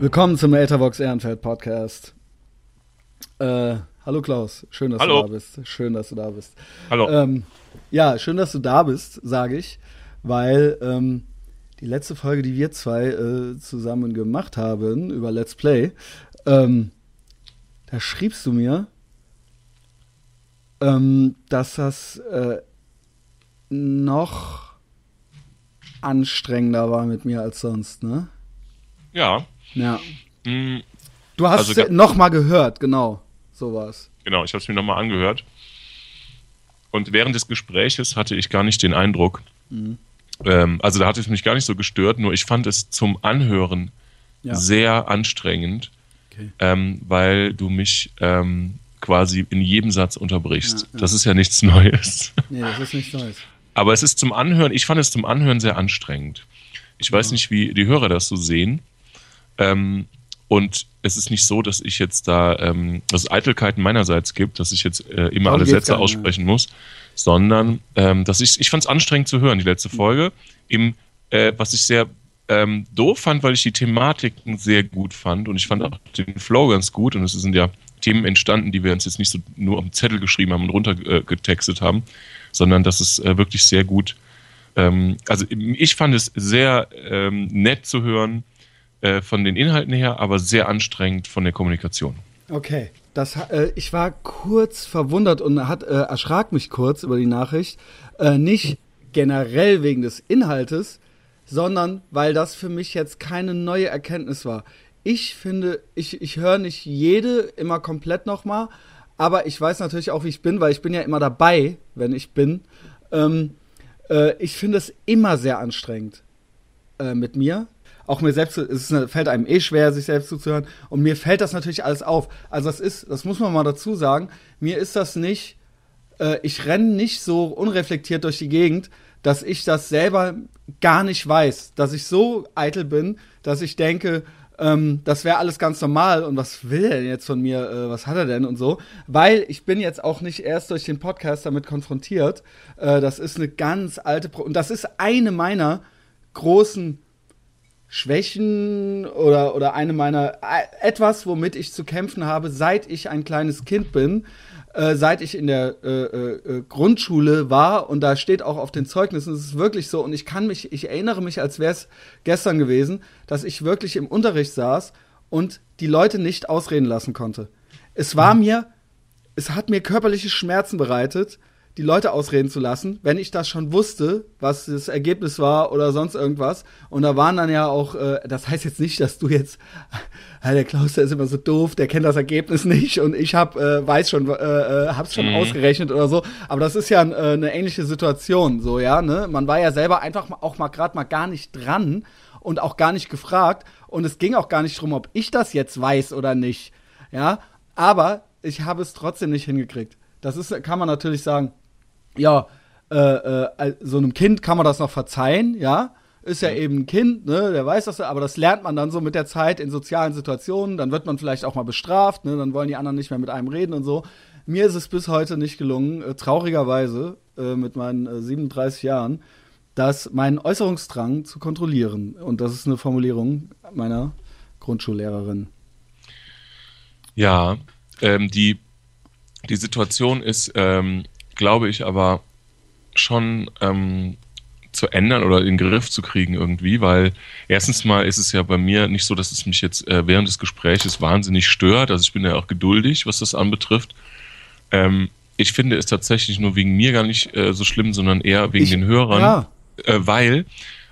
Willkommen zum Ethervox Ehrenfeld Podcast. Äh, hallo Klaus, schön, dass hallo. du da bist. Schön, dass du da bist. Hallo. Ähm, ja, schön, dass du da bist, sage ich, weil ähm, die letzte Folge, die wir zwei äh, zusammen gemacht haben über Let's Play, ähm, da schriebst du mir, ähm, dass das äh, noch anstrengender war mit mir als sonst, ne? Ja. Ja. Mm, Du hast Also es ga- noch mal gehört, genau. So war's. genau, ich habe es mir nochmal angehört. Und während des Gespräches hatte ich gar nicht den Eindruck, Mhm. ähm, also da hat es mich gar nicht so gestört, nur ich fand es zum Anhören Ja. sehr anstrengend, Okay. ähm, weil du mich ähm, quasi in jedem Satz unterbrichst. Ja, ja. Das ist ja nichts Neues. Nee, das ist nichts Neues. Aber es ist zum Anhören, ich fand es zum Anhören sehr anstrengend. Ich weiß nicht, wie die Hörer das so sehen. Ähm, und es ist nicht so, dass ich jetzt da, ähm, dass es Eitelkeiten meinerseits gibt, dass ich jetzt äh, immer Darum alle Sätze aussprechen muss, sondern ähm, dass ich, ich fand es anstrengend zu hören, die letzte Folge. Im, äh, was ich sehr ähm, doof fand, weil ich die Thematiken sehr gut fand und ich fand auch den Flow ganz gut und es sind ja Themen entstanden, die wir uns jetzt nicht so nur dem Zettel geschrieben haben und runtergetextet äh, haben, sondern dass es äh, wirklich sehr gut, ähm, also ich fand es sehr ähm, nett zu hören äh, von den Inhalten her, aber sehr anstrengend von der Kommunikation. Okay. Das, äh, ich war kurz verwundert und hat, äh, erschrak mich kurz über die Nachricht. Äh, nicht generell wegen des Inhaltes, sondern weil das für mich jetzt keine neue Erkenntnis war. Ich finde, ich, ich höre nicht jede immer komplett nochmal, aber ich weiß natürlich auch, wie ich bin, weil ich bin ja immer dabei, wenn ich bin. Ähm, äh, ich finde es immer sehr anstrengend äh, mit mir. Auch mir selbst, es ist, fällt einem eh schwer, sich selbst zuzuhören. Und mir fällt das natürlich alles auf. Also das ist, das muss man mal dazu sagen, mir ist das nicht, äh, ich renne nicht so unreflektiert durch die Gegend, dass ich das selber gar nicht weiß. Dass ich so eitel bin, dass ich denke, ähm, das wäre alles ganz normal und was will er denn jetzt von mir, äh, was hat er denn und so. Weil ich bin jetzt auch nicht erst durch den Podcast damit konfrontiert. Äh, das ist eine ganz alte, Pro und das ist eine meiner großen Schwächen oder, oder eine meiner äh, etwas, womit ich zu kämpfen habe, seit ich ein kleines Kind bin, äh, seit ich in der äh, äh, äh, Grundschule war. Und da steht auch auf den Zeugnissen, es ist wirklich so. Und ich kann mich, ich erinnere mich, als wäre es gestern gewesen, dass ich wirklich im Unterricht saß und die Leute nicht ausreden lassen konnte. Es war mir, es hat mir körperliche Schmerzen bereitet, die Leute ausreden zu lassen, wenn ich das schon wusste, was das Ergebnis war oder sonst irgendwas. Und da waren dann ja auch, äh, das heißt jetzt nicht, dass du jetzt, der Klaus, der ist immer so doof, der kennt das Ergebnis nicht und ich hab, äh, weiß schon, äh, äh, hab's schon Mhm. ausgerechnet oder so. Aber das ist ja äh, eine ähnliche Situation, so, ja, ne? Man war ja selber einfach auch mal gerade mal gar nicht dran und auch gar nicht gefragt. Und es ging auch gar nicht drum, ob ich das jetzt weiß oder nicht. Ja, aber ich habe es trotzdem nicht hingekriegt. Das ist, kann man natürlich sagen, ja, äh, äh, so einem Kind kann man das noch verzeihen, ja. Ist ja eben ein Kind, ne, der weiß das, aber das lernt man dann so mit der Zeit in sozialen Situationen, dann wird man vielleicht auch mal bestraft, ne, dann wollen die anderen nicht mehr mit einem reden und so. Mir ist es bis heute nicht gelungen, äh, traurigerweise, äh, mit meinen äh, 37 Jahren, das, meinen Äußerungsdrang zu kontrollieren. Und das ist eine Formulierung meiner Grundschullehrerin. Ja, ähm, die, die Situation ist, ähm, glaube ich, aber schon ähm, zu ändern oder in den Griff zu kriegen irgendwie, weil erstens mal ist es ja bei mir nicht so, dass es mich jetzt äh, während des Gespräches wahnsinnig stört. Also ich bin ja auch geduldig, was das anbetrifft. Ähm, ich finde es tatsächlich nur wegen mir gar nicht äh, so schlimm, sondern eher wegen Ich- den Hörern, ja. äh, weil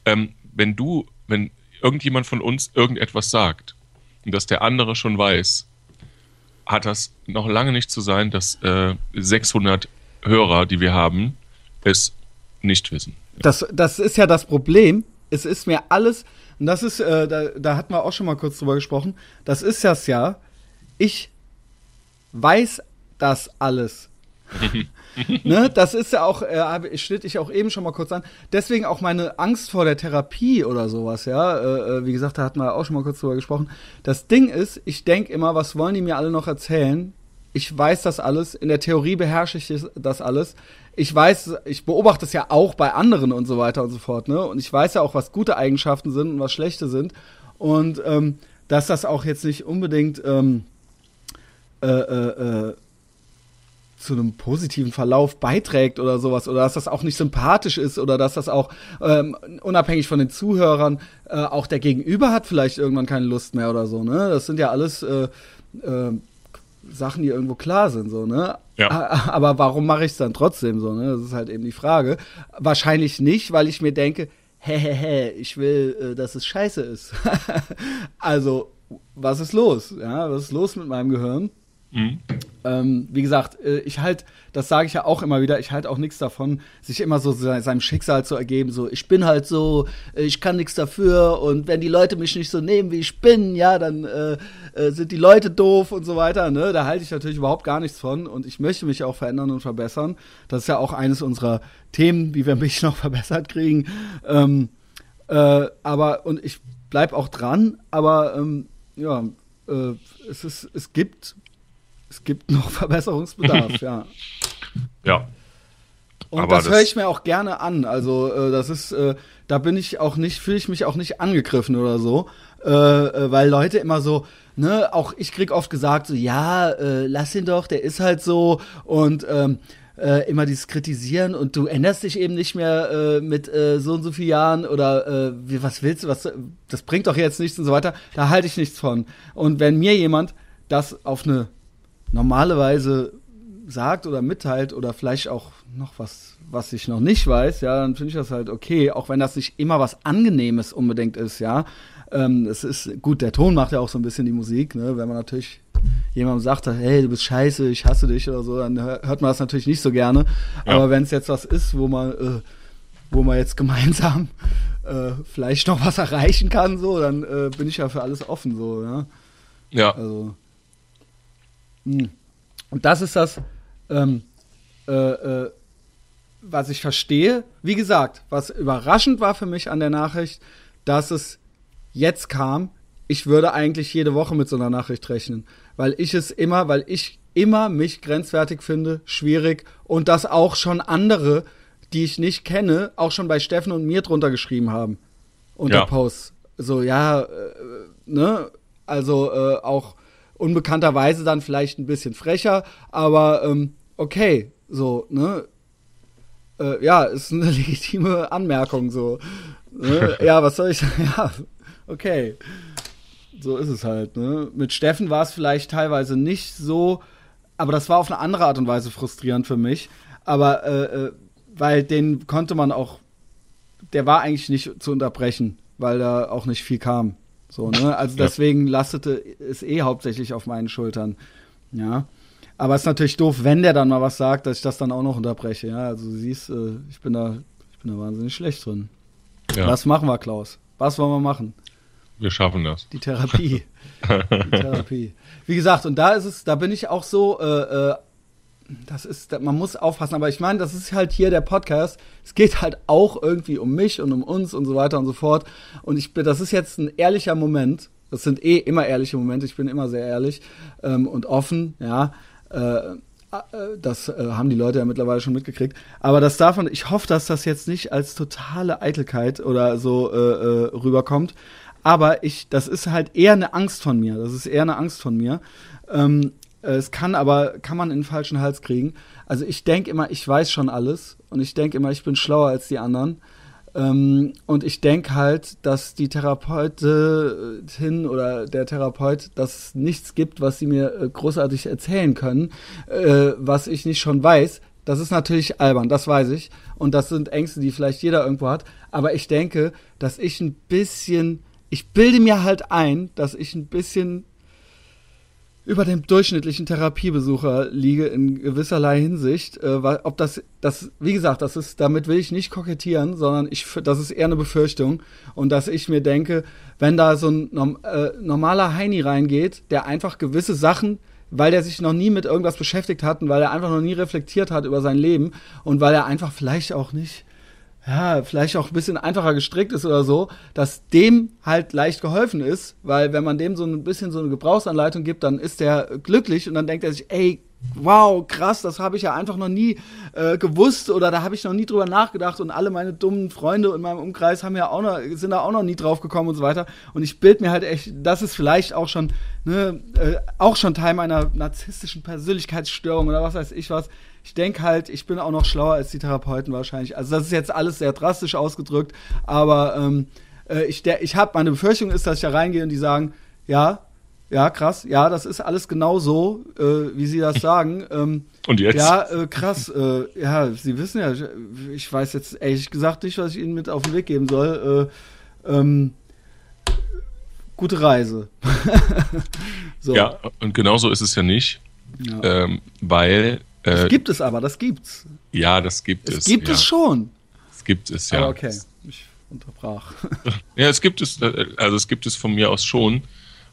ähm, wenn du, wenn irgendjemand von uns irgendetwas sagt und das der andere schon weiß, hat das noch lange nicht zu sein, dass äh, 600 Hörer, die wir haben, es nicht wissen. Das, das ist ja das Problem. Es ist mir alles, und das ist, äh, da, da hatten wir auch schon mal kurz drüber gesprochen, das ist das ja, ich weiß das alles. ne, das ist ja auch, äh, schnitt ich auch eben schon mal kurz an. Deswegen auch meine Angst vor der Therapie oder sowas, ja. Äh, äh, wie gesagt, da hatten wir auch schon mal kurz drüber gesprochen. Das Ding ist, ich denke immer, was wollen die mir alle noch erzählen? Ich weiß das alles. In der Theorie beherrsche ich das alles. Ich weiß, ich beobachte es ja auch bei anderen und so weiter und so fort, ne? Und ich weiß ja auch, was gute Eigenschaften sind und was schlechte sind. Und ähm, dass das auch jetzt nicht unbedingt ähm, äh, äh, äh, zu einem positiven Verlauf beiträgt oder sowas oder dass das auch nicht sympathisch ist oder dass das auch ähm, unabhängig von den Zuhörern äh, auch der Gegenüber hat vielleicht irgendwann keine Lust mehr oder so ne das sind ja alles äh, Sachen die irgendwo klar sind so ne? Ja. aber warum mache ich es dann trotzdem so ne? Das ist halt eben die Frage. Wahrscheinlich nicht weil ich mir denke hä ich will äh, dass es scheiße ist. Also was ist los? Ja was ist los mit meinem Gehirn Mhm. Ähm, wie gesagt, äh, ich halt, das sage ich ja auch immer wieder, ich halte auch nichts davon, sich immer so seinem Schicksal zu ergeben, so ich bin halt so, äh, ich kann nichts dafür und wenn die Leute mich nicht so nehmen, wie ich bin, ja, dann äh, äh, sind die Leute doof und so weiter, ne? Da halte ich natürlich überhaupt gar nichts von und ich möchte mich auch verändern und verbessern. Das ist ja auch eines unserer Themen, wie wir mich noch verbessert kriegen. Ähm, äh, aber und ich bleib auch dran, aber ähm, ja, es ist, es gibt es gibt noch Verbesserungsbedarf, ja. Ja. Und Aber das höre ich mir auch gerne an. Also äh, das ist, äh, da bin ich auch nicht, fühle ich mich auch nicht angegriffen oder so, äh, äh, weil Leute immer so, ne, auch ich krieg oft gesagt so, ja, äh, lass ihn doch, der ist halt so und ähm, äh, immer dieses Kritisieren und du änderst dich eben nicht mehr mit so und so vielen Jahren oder wie, was willst du, was, das bringt doch jetzt nichts und so weiter. Da halte ich nichts von. Und wenn mir jemand das auf eine normalerweise sagt oder mitteilt oder vielleicht auch noch was, was ich noch nicht weiß, ja, dann finde ich das halt okay, auch wenn das nicht immer was Angenehmes unbedingt ist, ja. Ähm, es ist gut, der Ton macht ja auch so ein bisschen die Musik, ne? Wenn man natürlich jemandem sagt, hey, du bist scheiße, ich hasse dich oder so, dann hört man das natürlich nicht so gerne. Ja. Aber wenn es jetzt was ist, wo man, äh, wo man jetzt gemeinsam äh, vielleicht noch was erreichen kann, so, dann äh, bin ich ja für alles offen, so, ja. Ja. Also. Und das ist das, ähm, äh, äh, was ich verstehe. Wie gesagt, was überraschend war für mich an der Nachricht, dass es jetzt kam. Ich würde eigentlich jede Woche mit so einer Nachricht rechnen, weil ich es immer, weil ich immer mich grenzwertig finde, schwierig und das auch schon andere, die ich nicht kenne, auch schon bei Steffen und mir drunter geschrieben haben unter ja. Posts. So ja, äh, ne, also äh, auch unbekannterweise dann vielleicht ein bisschen frecher, aber ähm, okay, so, ne? Äh, ja, ist eine legitime Anmerkung, so. Ne? ja, was soll ich sagen? Ja, okay. So ist es halt, ne? Mit Steffen war es vielleicht teilweise nicht so, aber das war auf eine andere Art und Weise frustrierend für mich. Aber äh, äh weil den konnte man auch, der war eigentlich nicht zu unterbrechen, weil da auch nicht viel kam. So, ne? Also ja. deswegen lastete es eh hauptsächlich auf meinen Schultern. Ja. Aber es ist natürlich doof, wenn der dann mal was sagt, dass ich das dann auch noch unterbreche. Ja, also du siehst, äh, ich bin da, ich bin da wahnsinnig schlecht drin. Ja. Was machen wir, Klaus? Was wollen wir machen? Wir schaffen das. Die Therapie. Die Therapie. Wie gesagt, und da ist es, da bin ich auch so äh, äh, das ist, man muss aufpassen, aber ich meine, das ist halt hier der Podcast. Es geht halt auch irgendwie um mich und um uns und so weiter und so fort. Und ich bin, das ist jetzt ein ehrlicher Moment. Das sind eh immer ehrliche Momente. Ich bin immer sehr ehrlich ähm, und offen, ja. Äh, äh das äh, haben die Leute ja mittlerweile schon mitgekriegt. Aber das man, ich hoffe, dass das jetzt nicht als totale Eitelkeit oder so äh, äh, rüberkommt. Aber ich, das ist halt eher eine Angst von mir. Das ist eher eine Angst von mir. Ähm, äh, es kann aber, kann man in den falschen Hals kriegen. Also ich denke immer, ich weiß schon alles und ich denke immer, ich bin schlauer als die anderen. Ähm, und ich denke halt, dass die Therapeutin oder der Therapeut, dass es nichts gibt, was sie mir äh, großartig erzählen können, äh, was ich nicht schon weiß. Das ist natürlich albern, das weiß ich. Und das sind Ängste, die vielleicht jeder irgendwo hat. Aber ich denke, dass ich ein bisschen, ich bilde mir halt ein, dass ich ein bisschen über dem durchschnittlichen Therapiebesucher liege in gewisserlei Hinsicht. Äh, weil, ob das, das, wie gesagt, das ist, damit will ich nicht kokettieren, sondern ich, das ist eher eine Befürchtung. Und dass ich mir denke, wenn da so ein äh, normaler Heini reingeht, der einfach gewisse Sachen, weil der sich noch nie mit irgendwas beschäftigt hat und weil er einfach noch nie reflektiert hat über sein Leben und weil er einfach vielleicht auch nicht ja, vielleicht auch ein bisschen einfacher gestrickt ist oder so, dass dem halt leicht geholfen ist, weil wenn man dem so ein bisschen so eine Gebrauchsanleitung gibt, dann ist der glücklich und dann denkt er sich, ey, wow, krass, das habe ich ja einfach noch nie äh, gewusst oder da habe ich noch nie drüber nachgedacht und alle meine dummen Freunde in meinem Umkreis haben ja auch noch, sind da auch noch nie drauf gekommen und so weiter. Und ich bild mir halt echt, das ist vielleicht auch schon, ne, äh, auch schon Teil meiner narzisstischen Persönlichkeitsstörung oder was weiß ich was. Ich denke halt, ich bin auch noch schlauer als die Therapeuten wahrscheinlich. Also das ist jetzt alles sehr drastisch ausgedrückt, aber ähm, äh, ich, ich habe meine Befürchtung ist, dass ich da reingehe und die sagen, ja, ja, krass. Ja, das ist alles genau so, äh, wie Sie das sagen. Ähm, Und jetzt? Ja, äh, krass. Äh, ja, Sie wissen ja, ich weiß jetzt ehrlich gesagt nicht, was ich Ihnen mit auf den Weg geben soll. Äh, ähm, gute Reise. so. Ja, und genauso ist es ja nicht, ja. Ähm, weil. Äh, das gibt es aber, das gibt's. Ja, das gibt es. Es gibt ja. es schon. Es gibt es, ja. Aber okay, ich unterbrach. ja, es gibt es, äh, also es gibt es von mir aus schon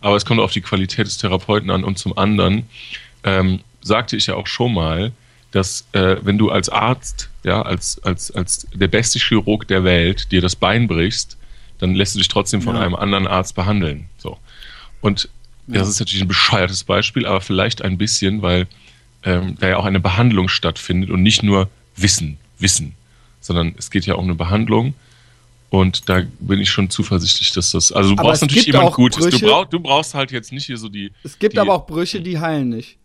aber es kommt auf die Qualität des Therapeuten an. Und zum anderen ähm, sagte ich ja auch schon mal, dass äh, wenn du als Arzt, ja, als, als, als der beste Chirurg der Welt dir das Bein brichst, dann lässt du dich trotzdem von ja. einem anderen Arzt behandeln. So. Und ja. das ist natürlich ein bescheuertes Beispiel, aber vielleicht ein bisschen, weil ähm, da ja auch eine Behandlung stattfindet und nicht nur Wissen, Wissen, sondern es geht ja um eine Behandlung und da bin ich schon zuversichtlich, dass das. Also du brauchst natürlich jemand Gutes. Du, brauch, du brauchst halt jetzt nicht hier so die. Es gibt die, aber auch Brüche, die heilen nicht.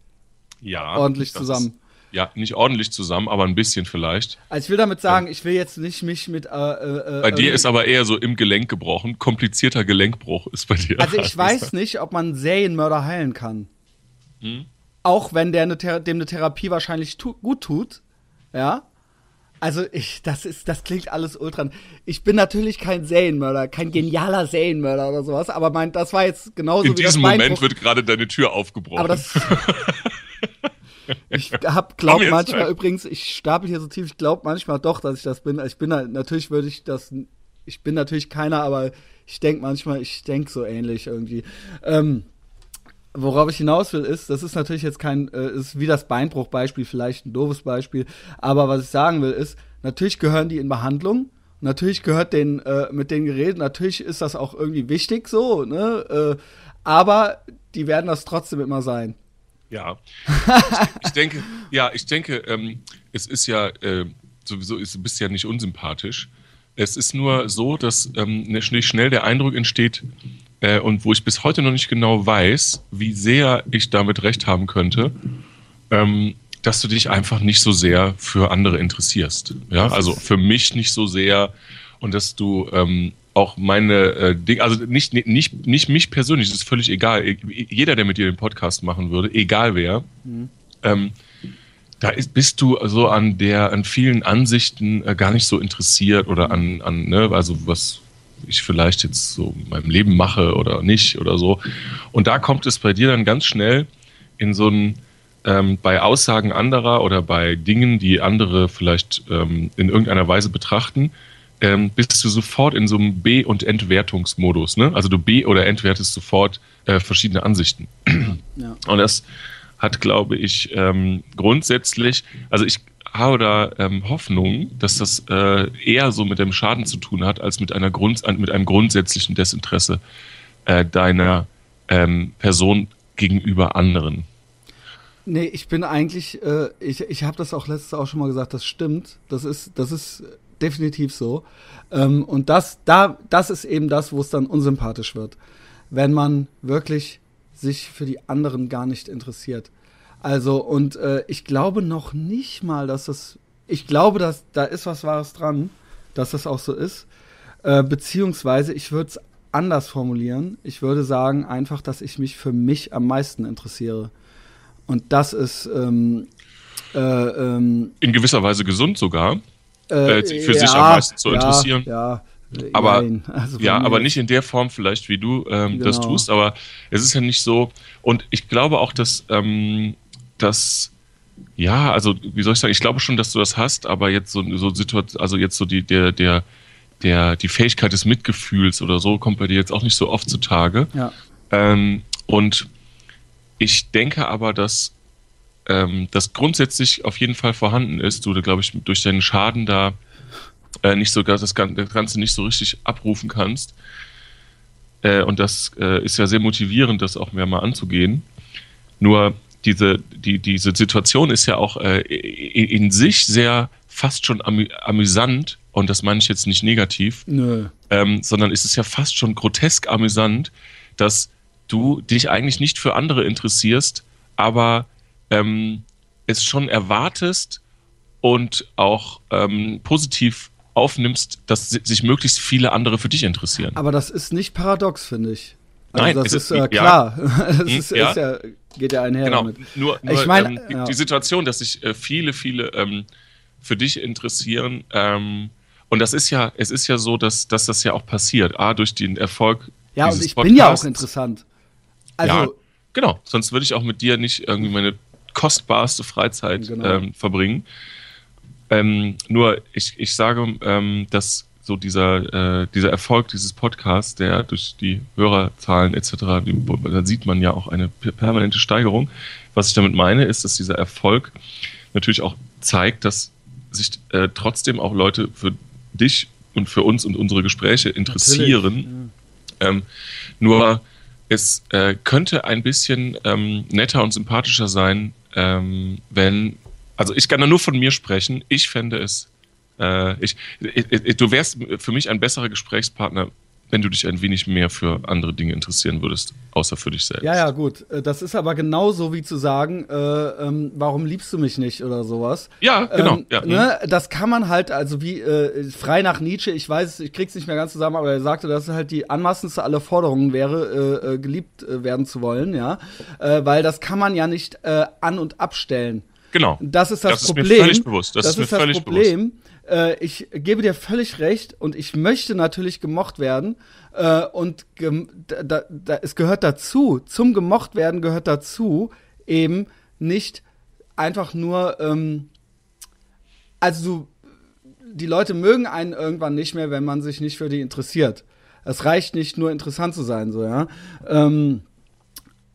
Ja. Ordentlich zusammen. Ist, ja, nicht ordentlich zusammen, aber ein bisschen vielleicht. Also ich will damit sagen, ich will jetzt nicht mich mit. Äh, äh, bei dir ist aber eher so im Gelenk gebrochen. Komplizierter Gelenkbruch ist bei dir. Also ich weiß nicht, ob man Serienmörder heilen kann. Hm? Auch wenn der eine dem eine Therapie wahrscheinlich tu gut tut. Ja. Also ich, das ist, das klingt alles ultra. Ich bin natürlich kein Serienmörder, kein genialer Serienmörder oder sowas, aber mein, das war jetzt genauso In wie diesem Moment wird gerade deine Tür aufgebrochen. Aber das. ich hab, glaub manchmal rein. übrigens, ich stapel hier so tief, ich glaube manchmal doch, dass ich das bin. Ich bin halt, natürlich würde ich das, ich bin natürlich keiner, aber ich denke manchmal, ich denke so ähnlich irgendwie. Ähm, worauf ich hinaus will, ist, das ist natürlich jetzt kein, äh, ist wie das Beinbruchbeispiel vielleicht ein doofes Beispiel, aber was ich sagen will, ist, natürlich gehören die in Behandlung. Natürlich gehört den äh, mit den Geräten, natürlich ist das auch irgendwie wichtig so, ne? Äh, aber die werden das trotzdem immer sein. Ja. ich, ich denke, ja, ich denke, ähm, es ist ja äh, sowieso, ist, du bist ja nicht unsympathisch. Es ist nur so, dass ähm, nicht schnell der Eindruck entsteht, äh, und wo ich bis heute noch nicht genau weiß, wie sehr ich damit recht haben könnte, ähm, dass du dich einfach nicht so sehr für andere interessierst. Ja, also für mich nicht so sehr und dass du ähm, auch meine äh, Dinge, also nicht, nicht, nicht mich persönlich, das ist völlig egal. E, jeder, der mit dir den Podcast machen würde, egal wer, mhm. ähm, da ist, bist du so an der, an vielen Ansichten äh, gar nicht so interessiert oder an, an ne, also was ich vielleicht jetzt so in meinem Leben mache oder nicht oder so. Und da kommt es bei dir dann ganz schnell in so ein, ähm, bei Aussagen anderer oder bei Dingen, die andere vielleicht ähm, in irgendeiner Weise betrachten, ähm, bist du sofort in so einem B- und Entwertungsmodus. Ne? Also du B- oder entwertest sofort äh, verschiedene Ansichten. Ja. Und das hat, glaube ich, ähm, grundsätzlich, also ich habe da ähm, Hoffnung, dass das äh, eher so mit dem Schaden zu tun hat, als mit, einer Grund, mit einem grundsätzlichen Desinteresse äh, deiner ähm, Person gegenüber anderen. Nee, ich bin eigentlich, äh, ich, ich habe das auch letztes auch schon mal gesagt, das stimmt. Das ist, das ist definitiv so. Ähm, und das, da, das ist eben das, wo es dann unsympathisch wird. Wenn man wirklich sich für die anderen gar nicht interessiert. Also, und äh, ich glaube noch nicht mal, dass das. Ich glaube, dass da ist was Wahres dran, dass das auch so ist. Äh, beziehungsweise, ich würde es anders formulieren. Ich würde sagen einfach, dass ich mich für mich am meisten interessiere. Und das ist ähm, äh, ähm, in gewisser Weise gesund sogar, äh, äh für ja, sich am meisten zu ja, interessieren. Ja, aber also ja, aber nicht in der Form vielleicht, wie du ähm, genau. das tust. Aber es ist ja nicht so. Und ich glaube auch, dass ähm, das, ja, also wie soll ich sagen, ich glaube schon, dass du das hast, aber jetzt so, so Situation, also jetzt so die, der, der, der, die Fähigkeit des Mitgefühls oder so kommt bei dir jetzt auch nicht so oft zutage. Ja. Ähm, und ich denke aber, dass ähm, das grundsätzlich auf jeden Fall vorhanden ist. Du, glaube ich, durch deinen Schaden da äh, nicht das, das Ganze nicht so richtig abrufen kannst. Äh, und das äh, ist ja sehr motivierend, das auch mehr mal anzugehen. Nur diese, die, diese Situation ist ja auch äh, in sich sehr fast schon amü amüsant, und das meine ich jetzt nicht negativ, ähm, sondern es ist ja fast schon grotesk amüsant, dass du dich eigentlich nicht für andere interessierst, aber ähm, es schon erwartest und auch ähm, positiv aufnimmst, dass sich möglichst viele andere für dich interessieren. Aber das ist nicht paradox, finde ich. Also Nein, das ist, ist äh, klar. Ja. das ist, ja. ist ja, geht ja einher genau. damit. Nur, nur ich mein, ähm, die, ja. die, Situation, dass sich äh, viele, viele ähm, für dich interessieren. Ähm, und das ist ja, es ist ja so, dass, dass das ja auch passiert. A, durch den Erfolg. Ja, und ich Podcasts. bin ja auch interessant. Also, ja, genau. Sonst würde ich auch mit dir nicht irgendwie meine kostbarste Freizeit Genau. ähm, verbringen. Ähm, nur ich, ich sage, ähm, dass so dieser, äh, dieser Erfolg dieses Podcasts, der durch die Hörerzahlen etc., da sieht man ja auch eine per- permanente Steigerung. Was ich damit meine, ist, dass dieser Erfolg natürlich auch zeigt, dass sich äh, trotzdem auch Leute für dich und für uns und unsere Gespräche interessieren. Ähm, nur es äh, könnte ein bisschen ähm, netter und sympathischer sein, ähm, wenn, also ich kann da nur von mir sprechen, ich fände es, äh, ich, ich, ich, du wärst für mich ein besserer Gesprächspartner, wenn du dich ein wenig mehr für andere Dinge interessieren würdest, außer für dich selbst. Ja, ja, gut. Äh, Das ist aber genauso wie zu sagen, äh, ähm, warum liebst du mich nicht oder sowas. Ja, genau. Ähm, ja. ne, das kann man halt, also wie äh, frei nach Nietzsche, ich weiß, ich krieg's nicht mehr ganz zusammen, aber er sagte, dass es halt die anmaßendste aller Forderungen wäre, äh, äh, geliebt äh, werden zu wollen, ja. Äh, weil das kann man ja nicht äh, an- und abstellen. Genau. Das ist das, Das ist Problem. mir völlig bewusst. Das, ist mir das völlig Problem. Äh, ich gebe dir völlig recht und ich möchte natürlich gemocht werden. Äh, und gem da, da, da, es gehört dazu, zum gemocht werden gehört dazu, eben nicht einfach nur, ähm, also du, die Leute mögen einen irgendwann nicht mehr, wenn man sich nicht für die interessiert. Es reicht nicht nur interessant zu sein, so, ja. Ähm,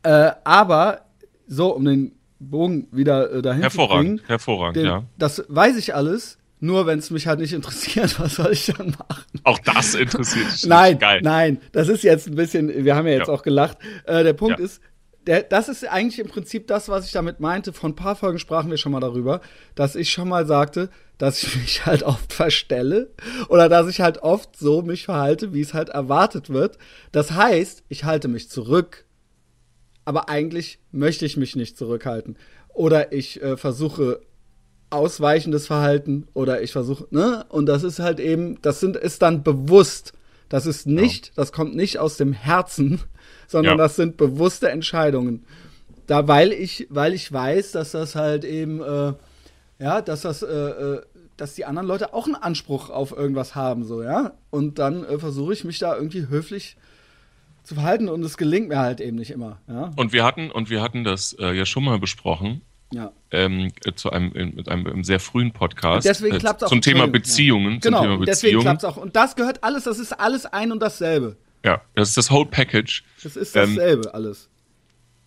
äh, aber so, um den Bogen wieder äh, dahin zu Hervorragend, bringen, hervorragend, den, ja. das weiß ich alles, nur wenn es mich halt nicht interessiert, was soll ich dann machen? Auch das interessiert dich. Nein, nicht. Geil. nein, das ist jetzt ein bisschen, wir haben ja jetzt Ja. auch gelacht. Äh, der Punkt Ja. ist, der, das ist eigentlich im Prinzip das, was ich damit meinte. Vor ein paar Folgen sprachen wir schon mal darüber, dass ich schon mal sagte, dass ich mich halt oft verstelle oder dass ich halt oft so mich verhalte, wie es halt erwartet wird. Das heißt, ich halte mich zurück, aber eigentlich möchte ich mich nicht zurückhalten. Oder ich äh, versuche ausweichendes Verhalten oder ich versuche, ne? Und das ist halt eben, das sind, ist dann bewusst. Das ist nicht, das kommt nicht aus dem Herzen, sondern Ja. das sind bewusste Entscheidungen. Da, weil ich, weil ich weiß, dass das halt eben, äh, ja, dass das, äh, äh, dass die anderen Leute auch einen Anspruch auf irgendwas haben, so, ja. Und dann äh, versuche ich mich da irgendwie höflich zu verhalten und es gelingt mir halt eben nicht immer, ja. Und wir hatten, und wir hatten das äh, ja schon mal besprochen, ja. ähm, äh, zu einem, in, mit einem, einem sehr frühen Podcast. Deswegen äh, klappt's auch. Zum Thema Beziehungen. Ja. Zum Genau, Thema und deswegen Beziehungen. klappt's auch. Und das gehört alles, das ist alles ein und dasselbe. Ja, das ist das Whole Package. Das ist Ähm, dasselbe alles.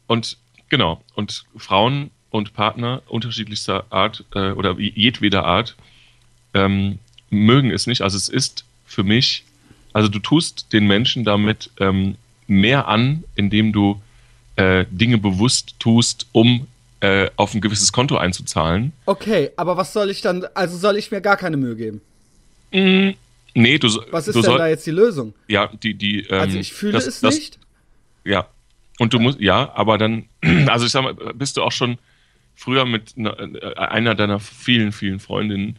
Und genau, und Frauen und Partner unterschiedlichster Art äh, oder jedweder Art ähm, mögen es nicht. Also es ist für mich, also du tust den Menschen damit ähm, mehr an, indem du äh, Dinge bewusst tust, um äh, auf ein gewisses Konto einzuzahlen. Okay, aber was soll ich dann, also soll ich mir gar keine Mühe geben? Mm, nee, du, Was ist du denn da jetzt die Lösung? ja, die, die, ähm, Also ich fühle das- es das, nicht. Ja. Und du musst, ja, aber dann, also ich sag mal, bist du auch schon früher mit einer, äh, einer deiner vielen, vielen Freundinnen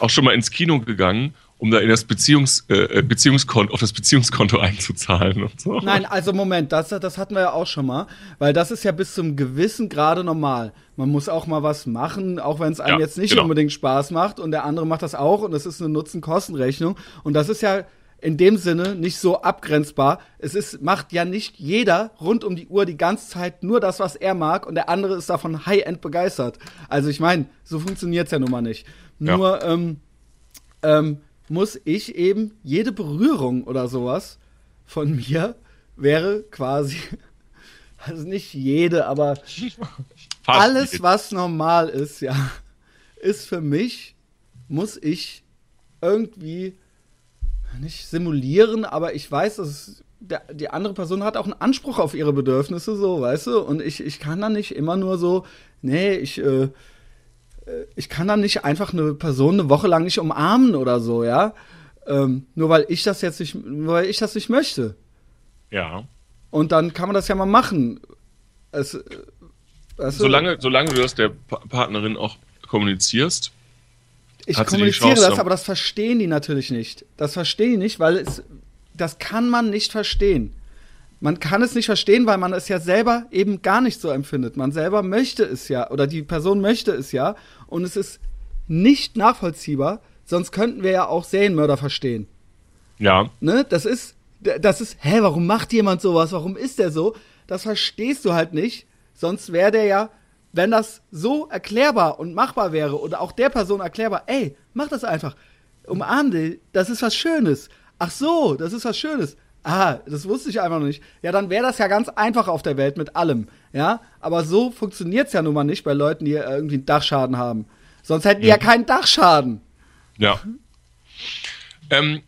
auch schon mal ins Kino gegangen, um da in das Beziehungs, äh, Beziehungskonto, auf das Beziehungskonto einzuzahlen und so. Nein, also Moment, das, das hatten wir ja auch schon mal, weil das ist ja bis zum gewissen Grade normal. Man muss auch mal was machen, auch wenn es einem Ja, jetzt nicht genau. unbedingt Spaß macht und der andere macht das auch und das ist eine Nutzen-Kosten-Rechnung und das ist ja in dem Sinne nicht so abgrenzbar. Es ist, macht ja nicht jeder rund um die Uhr die ganze Zeit nur das, was er mag und der andere ist davon high-end begeistert. Also ich meine, so funktioniert's ja nun mal nicht. Ja. Nur ähm, ähm, muss ich eben jede Berührung oder sowas von mir wäre quasi, also nicht jede, aber alles, was normal ist, ja, ist für mich, muss ich irgendwie nicht simulieren, aber ich weiß, dass der, die andere Person hat auch einen Anspruch auf ihre Bedürfnisse, so, weißt du? Und ich, ich kann dann nicht immer nur so, nee, ich, äh, ich kann dann nicht einfach eine Person eine Woche lang nicht umarmen oder so, ja? Ähm, nur weil ich das jetzt nicht, nur weil ich das nicht möchte. Ja. Und dann kann man das ja mal machen. Es, äh, du, Solange, solange du das der Pa- Partnerin auch kommunizierst, ich kommuniziere das, aber das verstehen die natürlich nicht. Das verstehen die nicht, weil es, das kann man nicht verstehen. Man kann es nicht verstehen, weil man es ja selber eben gar nicht so empfindet. Man selber möchte es ja, oder die Person möchte es ja, und es ist nicht nachvollziehbar, sonst könnten wir ja auch Serienmörder verstehen. ja, Ne? Das ist, das ist, hä, warum macht jemand sowas? Warum ist der so? Das verstehst du halt nicht. Sonst wäre der ja, wenn das so erklärbar und machbar wäre oder auch der Person erklärbar, ey, mach das einfach. Umarm die, das ist was Schönes. Ach so, das ist was Schönes. Ah, das wusste ich einfach noch nicht. Ja, dann wäre das ja ganz einfach auf der Welt mit allem. Ja, aber so funktioniert's ja nun mal nicht bei Leuten, die irgendwie einen Dachschaden haben. Sonst hätten die ja keinen Dachschaden. ja. Ähm,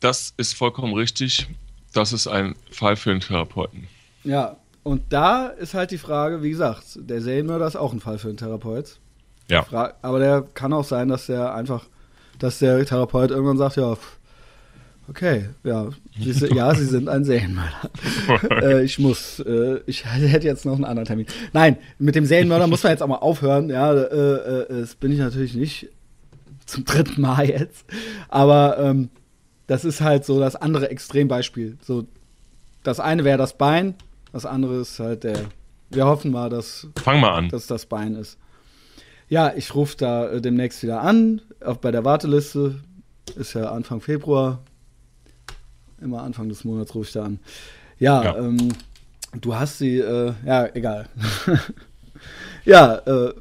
das ist vollkommen richtig. Das ist ein Fall für einen Therapeuten. Ja, und da ist halt die Frage, wie gesagt, der Serienmörder ist auch ein Fall für einen Therapeut. Ja. Aber der kann auch sein, dass der einfach, dass der Therapeut irgendwann sagt, ja, pff, okay, ja, sie, si- ja, sie sind ein Serienmörder. äh, ich muss, äh, ich hätte jetzt noch einen anderen Termin. Nein, mit dem Serienmörder muss man jetzt auch mal aufhören. Ja, äh, äh, das bin ich natürlich nicht zum dritten Mal jetzt. Aber ähm, das ist halt so das andere Extrembeispiel. So, das eine wäre das Bein, das andere ist halt der. Wir hoffen mal, dass Fang mal an. dass das Bein ist. Ja, ich rufe da äh, demnächst wieder an, auch bei der Warteliste. Ist ja Anfang Februar. Immer Anfang des Monats rufe ich da an. Ja, Ja. Ähm, du hast sie, äh, ja, egal. ja, äh,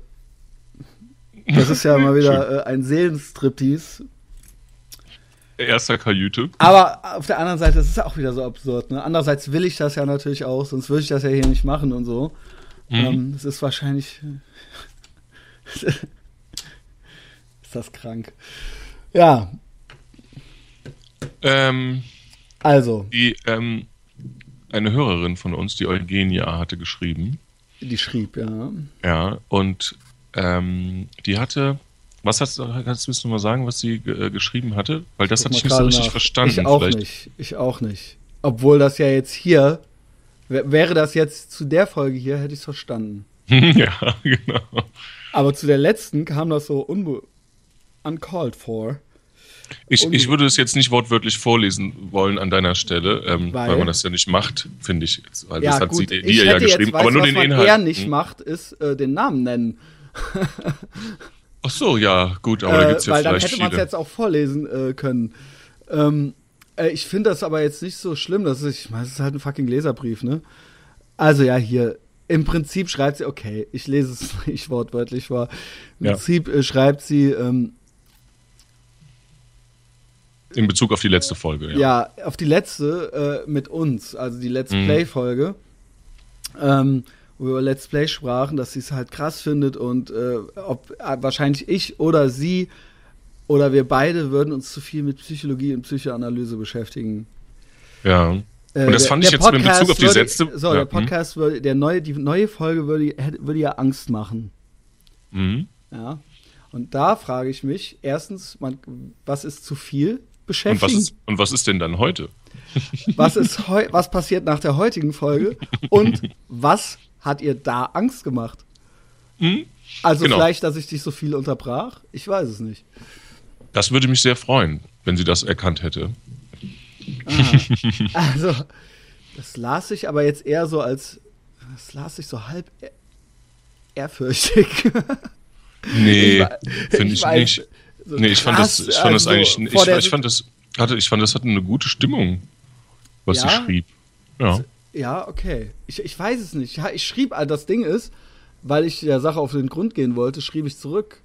das ist ja mal wieder äh, ein Seelenstriptease. Erster Kajüte. Aber auf der anderen Seite, das ist ja auch wieder so absurd. Ne? Andererseits will ich das ja natürlich auch, sonst würde ich das ja hier nicht machen und so. Mhm. Ähm, das ist wahrscheinlich. ist das krank. Ja, Ähm, also, die, ähm, eine Hörerin von uns, die Eugenia, hatte geschrieben. die schrieb, ja. Ja, und ähm, die hatte. Was hast du, kannst du mir noch mal sagen, was sie äh, geschrieben hatte? Weil das Guck hatte ich nicht so richtig nach. verstanden. Ich auch Vielleicht. nicht. Ich auch nicht. Obwohl das ja jetzt hier. wär- Wäre das jetzt zu der Folge hier, hätte ich es verstanden. ja, genau. Aber zu der letzten kam das so unbe uncalled for. Ich, ich würde es jetzt nicht wortwörtlich vorlesen wollen an deiner Stelle, ähm, Weil? weil? man das ja nicht macht, finde ich. Weil Ja, das hat gut, sie ich dir ja hätte geschrieben, weißt aber nur was den man Inhalt. eher nicht Hm. macht, ist äh, den Namen nennen. Ach so, ja, gut, aber da äh, gibt es ja weil dann hätte man es jetzt auch vorlesen äh, können. Ähm, äh, ich finde das aber jetzt nicht so schlimm. Das ist, ich meine, es ist halt ein fucking Leserbrief, ne? Also ja, hier. Im Prinzip schreibt sie, okay, ich lese es nicht wortwörtlich vor. Im Ja. Prinzip äh, schreibt sie, ähm, In Bezug auf die letzte Folge, ja. ja, auf die letzte äh, mit uns, also die Let's Mhm. Play-Folge, ähm, wo wir über Let's Play sprachen, dass sie es halt krass findet und äh, ob äh, wahrscheinlich ich oder sie oder wir beide würden uns zu viel mit Psychologie und Psychoanalyse beschäftigen. ja. Äh, Und das der- fand ich jetzt in Bezug auf die würde, letzte- So, ja, der hm. Podcast würde, der neue, die neue Folge würde, würde ja Angst machen. Mhm. Ja. Und da frage ich mich, erstens, man, was ist zu viel Und, was beschäftigen? ist, und was ist denn dann heute? was ist heu was passiert nach der heutigen Folge und was hat ihr da Angst gemacht? Mhm. Also Genau. vielleicht, dass ich dich so viel unterbrach? Ich weiß es nicht. Das würde mich sehr freuen, wenn sie das erkannt hätte. Also, das las ich aber jetzt eher so als, das las ich so halb ehr- ehrfürchtig. Nee, Ich finde ich, weiß, nicht. So Nee, ich fand das, ich fand das also eigentlich, vor ich, ich fand das, hatte, ich fand das hatte eine gute Stimmung, was Ja? sie schrieb. Ja. Ja, okay. Ich, ich weiß es nicht. Ich schrieb, das Ding ist, weil ich der Sache auf den Grund gehen wollte, schrieb ich zurück.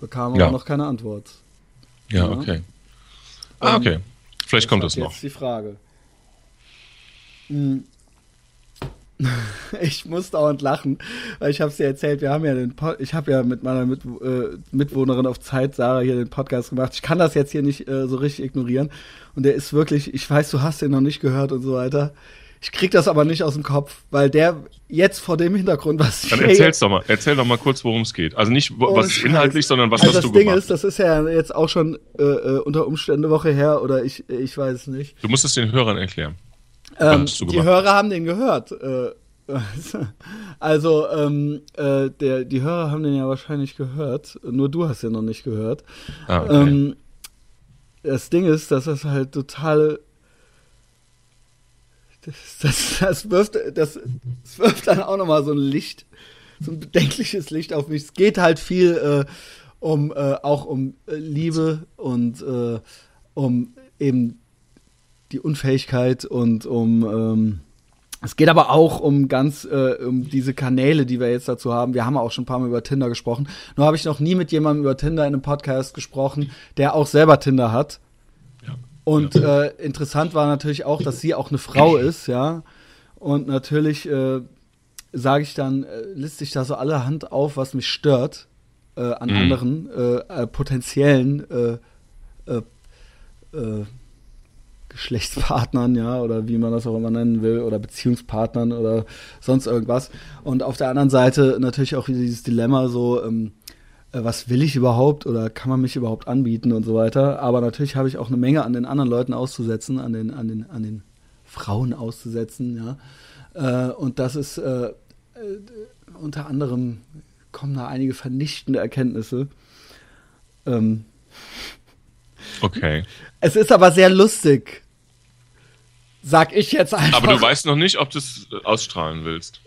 Bekam aber Ja. noch keine Antwort. Ja, Ja. okay. Ah, Ähm, okay. Vielleicht kommt das noch. Jetzt die Frage. Hm. ich muss dauernd lachen, weil ich habe es dir erzählt, wir haben ja den Pod ich habe ja mit meiner mit äh, Mitwohnerin auf Zeit, Sarah, hier den Podcast gemacht. Ich kann das jetzt hier nicht äh, so richtig ignorieren. Und der ist wirklich, ich weiß, du hast den noch nicht gehört und so weiter. Ich krieg das aber nicht aus dem Kopf, weil der jetzt vor dem Hintergrund, was Dann erzähl's doch mal, erzähl doch mal kurz, worum es geht. Also nicht was Scheiß. inhaltlich, sondern was also hast du Ding gemacht? Das Ding ist, das ist ja jetzt auch schon äh, äh, unter Umständen eine Woche her oder ich, ich weiß es nicht. Du musst es den Hörern erklären. Ähm, die Hörer haben den gehört. Äh, also, ähm, äh, der, die Hörer haben den ja wahrscheinlich gehört. Nur du hast den noch nicht gehört. Ah, okay. ähm, das Ding ist, dass das halt total das, das, das, wirft, das, das wirft dann auch nochmal so ein Licht, so ein bedenkliches Licht auf mich. Es geht halt viel äh, um äh, auch um äh, Liebe und um eben die Unfähigkeit und um ähm, es geht aber auch um ganz äh, um diese Kanäle, die wir jetzt dazu haben. Wir haben auch schon ein paar Mal über Tinder gesprochen. Nur habe ich noch nie mit jemandem über Tinder in einem Podcast gesprochen, der auch selber Tinder hat und äh, interessant war natürlich auch, dass sie auch eine Frau ist, ja. Und natürlich äh, sage ich dann, äh, liste ich da so allerhand auf, was mich stört äh, an mhm. anderen äh, äh, potenziellen Geschlechtspartnern, ja, oder wie man das auch immer nennen will, oder Beziehungspartnern oder sonst irgendwas. Und auf der anderen Seite natürlich auch dieses Dilemma so, ähm, äh, was will ich überhaupt oder kann man mich überhaupt anbieten und so weiter. Aber natürlich habe ich auch eine Menge an den anderen Leuten auszusetzen, an den, an den, an den Frauen auszusetzen, ja. Äh, und das ist äh, äh, unter anderem kommen da einige vernichtende Erkenntnisse. Ähm, okay. Es ist aber sehr lustig. Sag ich jetzt einfach. Aber du weißt noch nicht, ob du es ausstrahlen willst.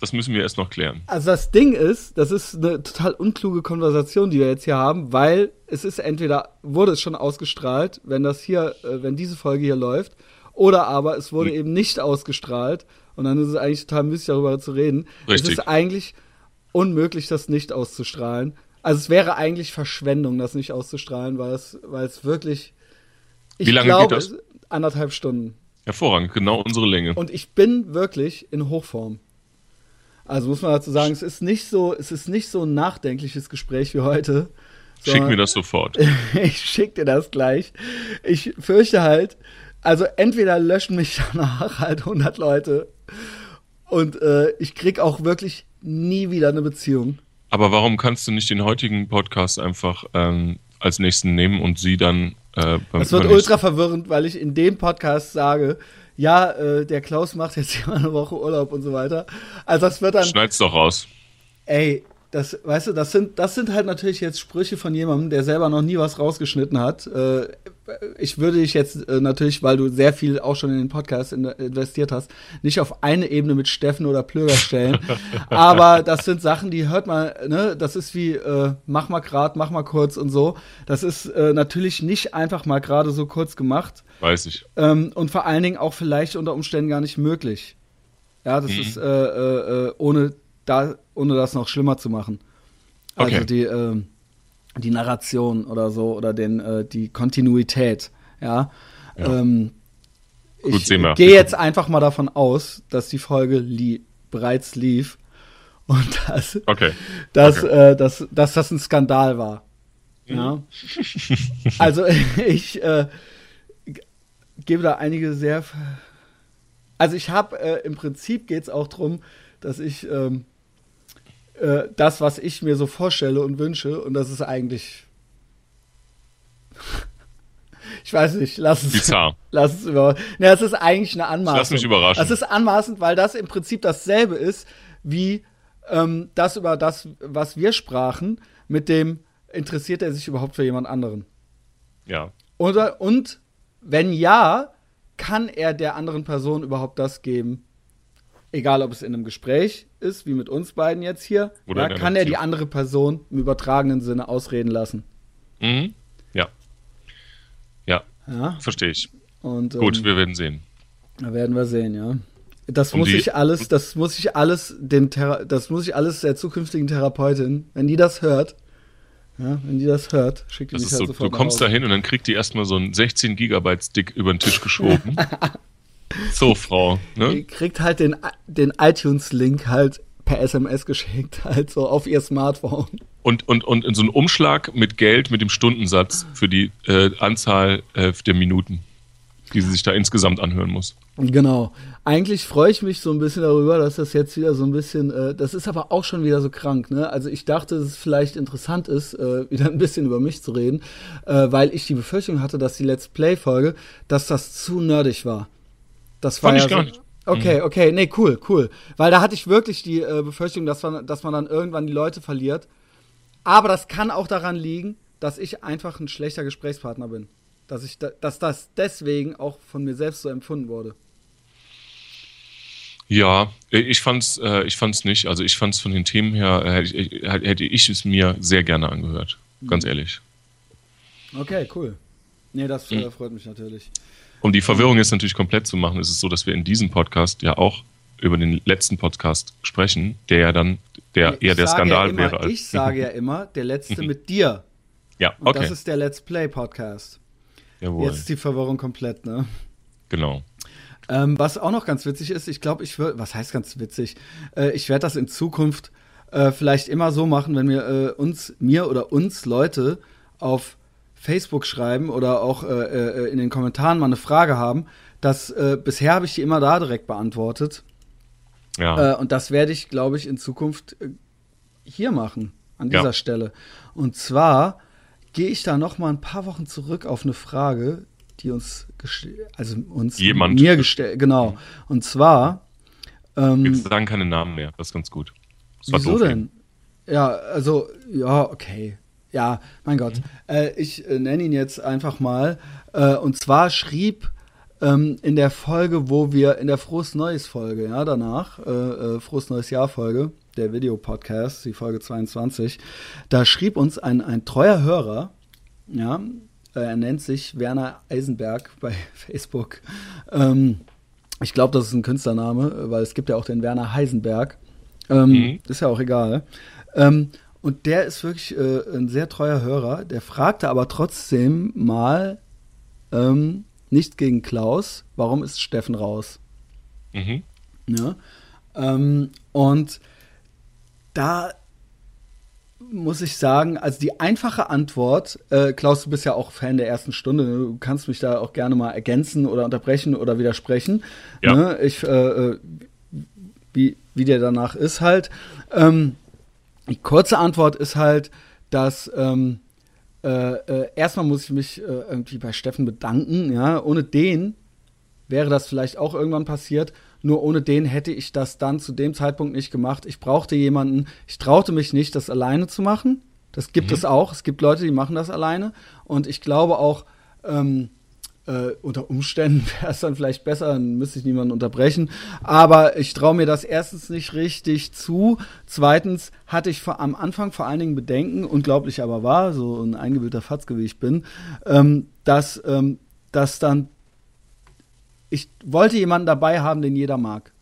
Das müssen wir erst noch klären. Also das Ding ist, das ist eine total unkluge Konversation, die wir jetzt hier haben, weil es ist entweder wurde es schon ausgestrahlt, wenn das hier, äh, wenn diese Folge hier läuft, oder aber es wurde hm. eben nicht ausgestrahlt und dann ist es eigentlich total müßig darüber zu reden. Richtig. Es ist eigentlich unmöglich, das nicht auszustrahlen. Also es wäre eigentlich Verschwendung, das nicht auszustrahlen, weil es, weil es wirklich. Ich Wie lange glaube, geht das? Anderthalb Stunden. Hervorragend, genau unsere Länge. Und ich bin wirklich in Hochform. Also muss man dazu sagen, es ist nicht so, es ist nicht so ein nachdenkliches Gespräch wie heute. Schick mir das sofort. ich schick dir das gleich. Ich fürchte halt, also entweder löschen mich danach halt 100 Leute und äh, ich krieg auch wirklich nie wieder eine Beziehung. Aber warum kannst du nicht den heutigen Podcast einfach ähm, als nächsten nehmen und sie dann äh, Das wird ultra verwirrend, weil ich in dem Podcast sage, ja, äh, der Klaus macht jetzt hier mal eine Woche Urlaub und so weiter. Also das wird dann. Schneid's doch raus. Ey, das, weißt du, das sind, das sind halt natürlich jetzt Sprüche von jemandem, der selber noch nie was rausgeschnitten hat. Äh, ich würde dich jetzt äh, natürlich, weil du sehr viel auch schon in den Podcast in, investiert hast, nicht auf eine Ebene mit Steffen oder Plöger stellen. Aber das sind Sachen, die hört man, ne, das ist wie, äh, mach mal grad, mach mal kurz und so. Das ist äh, natürlich nicht einfach mal gerade so kurz gemacht. Weiß ich. Ähm, und vor allen Dingen auch vielleicht unter Umständen gar nicht möglich. Ja, das mhm. ist äh, äh ohne da, ohne das noch schlimmer zu machen. Also okay. die, äh, die Narration oder so oder den, äh, die Kontinuität, ja. ja. Ähm, Gut, ich gehe jetzt einfach mal davon aus, dass die Folge lie bereits lief und dass, okay. Dass, okay. Äh, dass, dass das ein Skandal war. Ja. Mhm. also ich äh, gebe da einige sehr. Also ich habe äh, im Prinzip geht es auch darum, dass ich ähm, äh, das, was ich mir so vorstelle und wünsche. Und das ist eigentlich. ich weiß nicht, lass es. Bizarr. Lass es über. Ne, es ist eigentlich eine Anmaßung. Lass mich überraschen. Es ist anmaßend, weil das im Prinzip dasselbe ist wie ähm, das über das, was wir sprachen, mit dem interessiert er sich überhaupt für jemand anderen. Ja. Oder, und wenn ja, kann er der anderen Person überhaupt das geben, egal ob es in einem Gespräch ist, wie mit uns beiden jetzt hier, Oder ja, kann er die andere Person im übertragenen Sinne ausreden lassen. Mhm. Ja. ja. Ja. Verstehe ich. Und, Gut, ähm, wir werden sehen. Da werden wir sehen, ja. Das um muss ich alles, das muss ich alles den Thera das muss ich alles der zukünftigen Therapeutin, wenn die das hört, ja, wenn die das hört, schickt die das mich halt so, sofort Du kommst da hin und dann kriegt die erstmal so einen 16 Gigabyte Stick über den Tisch geschoben. So, Frau. Ne? Die kriegt halt den, den iTunes-Link halt per SMS geschickt, halt so auf ihr Smartphone. Und, und, und in so einen Umschlag mit Geld, mit dem Stundensatz für die äh, Anzahl äh, der Minuten, die sie sich da insgesamt anhören muss. Genau. Eigentlich freue ich mich so ein bisschen darüber, dass das jetzt wieder so ein bisschen, äh, das ist aber auch schon wieder so krank, ne? Also ich dachte, dass es vielleicht interessant ist, äh, wieder ein bisschen über mich zu reden, äh, weil ich die Befürchtung hatte, dass die Let's Play-Folge, dass das zu nerdig war. Das war Fand ja ich gar so, nicht. Okay, mhm. okay, nee, cool, cool. Weil da hatte ich wirklich die äh, Befürchtung, dass man, dass man dann irgendwann die Leute verliert. Aber das kann auch daran liegen, dass ich einfach ein schlechter Gesprächspartner bin. Dass, ich da, dass das deswegen auch von mir selbst so empfunden wurde. Ja, ich fand's, äh, ich fand's nicht. Also ich fand's von den Themen her, äh, hätte, ich, hätte ich es mir sehr gerne angehört. Ganz mhm. ehrlich. Okay, cool. Nee, das mhm. freut mich natürlich. Um die Verwirrung jetzt natürlich komplett zu machen, ist es so, dass wir in diesem Podcast ja auch über den letzten Podcast sprechen, der ja dann der ich eher der Skandal ja immer, wäre. Als ich sage ja immer, der letzte mit dir. Ja, okay. Und das ist der Let's Play Podcast. Jawohl. Jetzt ist die Verwirrung komplett, ne? Genau. Ähm, was auch noch ganz witzig ist, ich glaube, ich würde, was heißt ganz witzig? Äh, ich werde das in Zukunft äh, vielleicht immer so machen, wenn wir äh, uns, mir oder uns Leute auf Facebook schreiben oder auch äh, äh, in den Kommentaren mal eine Frage haben, dass äh, bisher habe ich die immer da direkt beantwortet. Ja. und das werde ich, glaube ich, in Zukunft hier machen, an dieser ja. Stelle. Und zwar gehe ich da noch mal ein paar Wochen zurück auf eine Frage, die uns, also uns Jemand. mir gestellt, genau. Und zwar. Ähm, Wir sagen keine Namen mehr, das ist ganz gut. Das wieso denn? Ja, also, ja, okay. Ja, mein Gott. Mhm. Äh, ich äh, nenne ihn jetzt einfach mal. Äh, und zwar schrieb ähm, in der Folge, wo wir, in der Frohes Neues Folge, ja, danach, äh, äh, Frohes Neues Jahr Folge, der Videopodcast, die Folge 22, da schrieb uns ein, ein treuer Hörer, ja, äh, er nennt sich Werner Eisenberg bei Facebook. Ähm, ich glaube, das ist ein Künstlername, weil es gibt ja auch den Werner Heisenberg. Ähm, mhm. Ist ja auch egal. Ähm, und der ist wirklich äh, ein sehr treuer Hörer. Der fragte aber trotzdem mal, ähm, nicht gegen Klaus, warum ist Steffen raus? Mhm. Ja. Ähm, und da muss ich sagen, also die einfache Antwort, äh, Klaus, du bist ja auch Fan der ersten Stunde, ne? du kannst mich da auch gerne mal ergänzen oder unterbrechen oder widersprechen. Ja. Ne? Ich, äh, äh, wie, wie der danach ist halt. Ähm, die kurze Antwort ist halt, dass ähm, äh, äh, erstmal muss ich mich äh, irgendwie bei Steffen bedanken. Ja, ohne den wäre das vielleicht auch irgendwann passiert. Nur ohne den hätte ich das dann zu dem Zeitpunkt nicht gemacht. Ich brauchte jemanden, ich traute mich nicht, das alleine zu machen. Das gibt mhm. es auch. Es gibt Leute, die machen das alleine. Und ich glaube auch, ähm, äh, unter Umständen wäre es dann vielleicht besser, dann müsste ich niemanden unterbrechen. Aber ich traue mir das erstens nicht richtig zu. Zweitens hatte ich vor, am Anfang vor allen Dingen Bedenken, unglaublich aber wahr, so ein eingebildter Fatzke wie ich bin, ähm, dass, ähm, dass dann ich wollte jemanden dabei haben, den jeder mag.